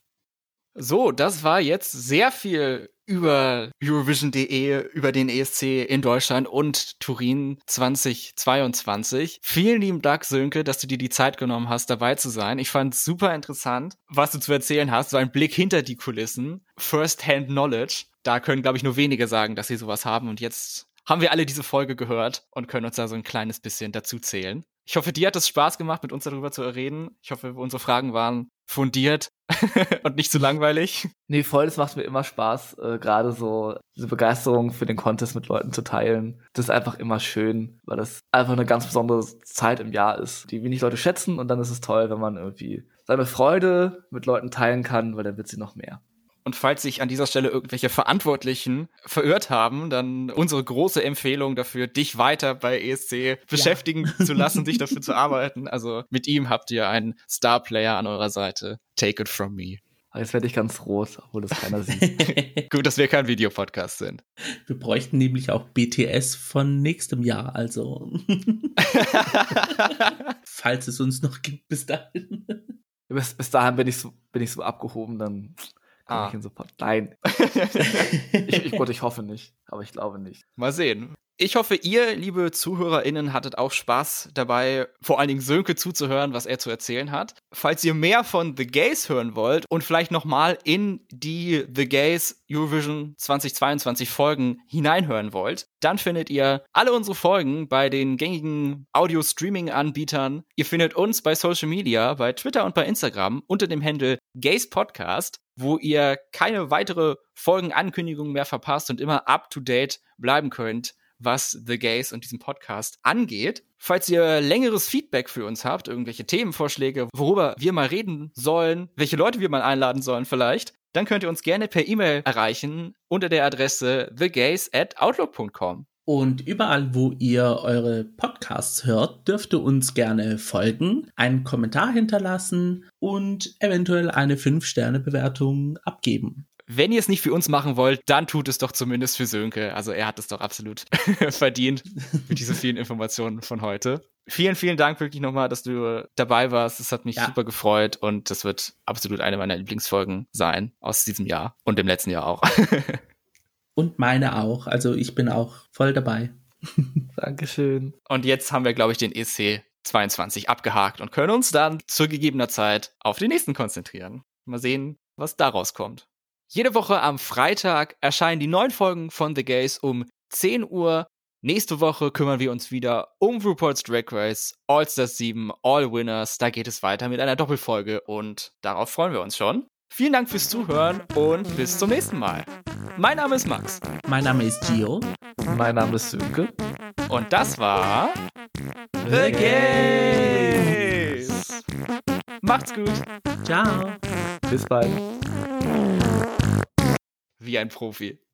S1: So, das war jetzt sehr viel über Eurovision.de, über den ESC in Deutschland und Turin 2022. Vielen lieben Dank, Sönke, dass du dir die Zeit genommen hast, dabei zu sein. Ich fand super interessant, was du zu erzählen hast. So ein Blick hinter die Kulissen. First-hand Knowledge. Da können, glaube ich, nur wenige sagen, dass sie sowas haben. Und jetzt haben wir alle diese Folge gehört und können uns da so ein kleines bisschen dazu zählen. Ich hoffe, dir hat es Spaß gemacht, mit uns darüber zu reden. Ich hoffe, unsere Fragen waren fundiert und nicht zu langweilig.
S3: Nee, voll, das macht mir immer Spaß, äh, gerade so diese Begeisterung für den Contest mit Leuten zu teilen. Das ist einfach immer schön, weil das einfach eine ganz besondere Zeit im Jahr ist, die wenig Leute schätzen und dann ist es toll, wenn man irgendwie seine Freude mit Leuten teilen kann, weil dann wird sie noch mehr.
S1: Und falls sich an dieser Stelle irgendwelche Verantwortlichen verirrt haben, dann unsere große Empfehlung dafür, dich weiter bei ESC beschäftigen ja. zu lassen, dich dafür zu arbeiten. Also mit ihm habt ihr einen Star-Player an eurer Seite. Take it from me.
S3: Jetzt werde ich ganz rot, obwohl das keiner sieht.
S1: Gut, dass wir kein Videopodcast sind.
S2: Wir bräuchten nämlich auch BTS von nächstem Jahr, also. Falls es uns noch gibt bis dahin.
S3: Bis, bis dahin bin ich so, bin ich so abgehoben, dann Ah. Support. Nein. ich, ich, gut, ich hoffe nicht, aber ich glaube nicht.
S1: Mal sehen. Ich hoffe, ihr, liebe ZuhörerInnen, hattet auch Spaß dabei, vor allen Dingen Sönke zuzuhören, was er zu erzählen hat. Falls ihr mehr von The Gays hören wollt und vielleicht nochmal in die The Gays Eurovision 2022 Folgen hineinhören wollt, dann findet ihr alle unsere Folgen bei den gängigen Audio-Streaming-Anbietern. Ihr findet uns bei Social Media, bei Twitter und bei Instagram unter dem Handle Gays Podcast wo ihr keine weitere Folgenankündigungen mehr verpasst und immer up to date bleiben könnt, was The Gays und diesen Podcast angeht. Falls ihr längeres Feedback für uns habt, irgendwelche Themenvorschläge, worüber wir mal reden sollen, welche Leute wir mal einladen sollen vielleicht, dann könnt ihr uns gerne per E-Mail erreichen unter der Adresse thegays at outlook.com.
S2: Und überall, wo ihr eure Podcasts hört, dürft ihr uns gerne folgen, einen Kommentar hinterlassen und eventuell eine 5-Sterne-Bewertung abgeben.
S1: wenn ihr es nicht für uns machen wollt, dann tut es doch zumindest für Sönke. Also er hat es doch absolut verdient mit diesen vielen Informationen von heute. Vielen, vielen Dank wirklich nochmal, dass du dabei warst. Es hat mich ja. super gefreut und das wird absolut eine meiner Lieblingsfolgen sein aus diesem Jahr und dem letzten Jahr auch.
S2: und meine auch. Also ich bin auch voll dabei.
S3: Dankeschön.
S1: Und jetzt haben wir, glaube ich, den EC 22 abgehakt und können uns dann zu gegebener Zeit auf den nächsten konzentrieren. Mal sehen, was daraus kommt. Jede Woche am Freitag erscheinen die neuen Folgen von The Gays um 10 Uhr. Nächste Woche kümmern wir uns wieder um RuPaul's Drag Race, All Stars 7, All Winners. Da geht es weiter mit einer Doppelfolge und darauf freuen wir uns schon. Vielen Dank fürs Zuhören und bis zum nächsten Mal. Mein Name ist Max.
S2: Mein Name ist Gio.
S3: Mein Name ist Sönke.
S1: Und das war The Gays. Macht's gut.
S2: Ciao.
S3: Bis bald
S1: wie ein Profi.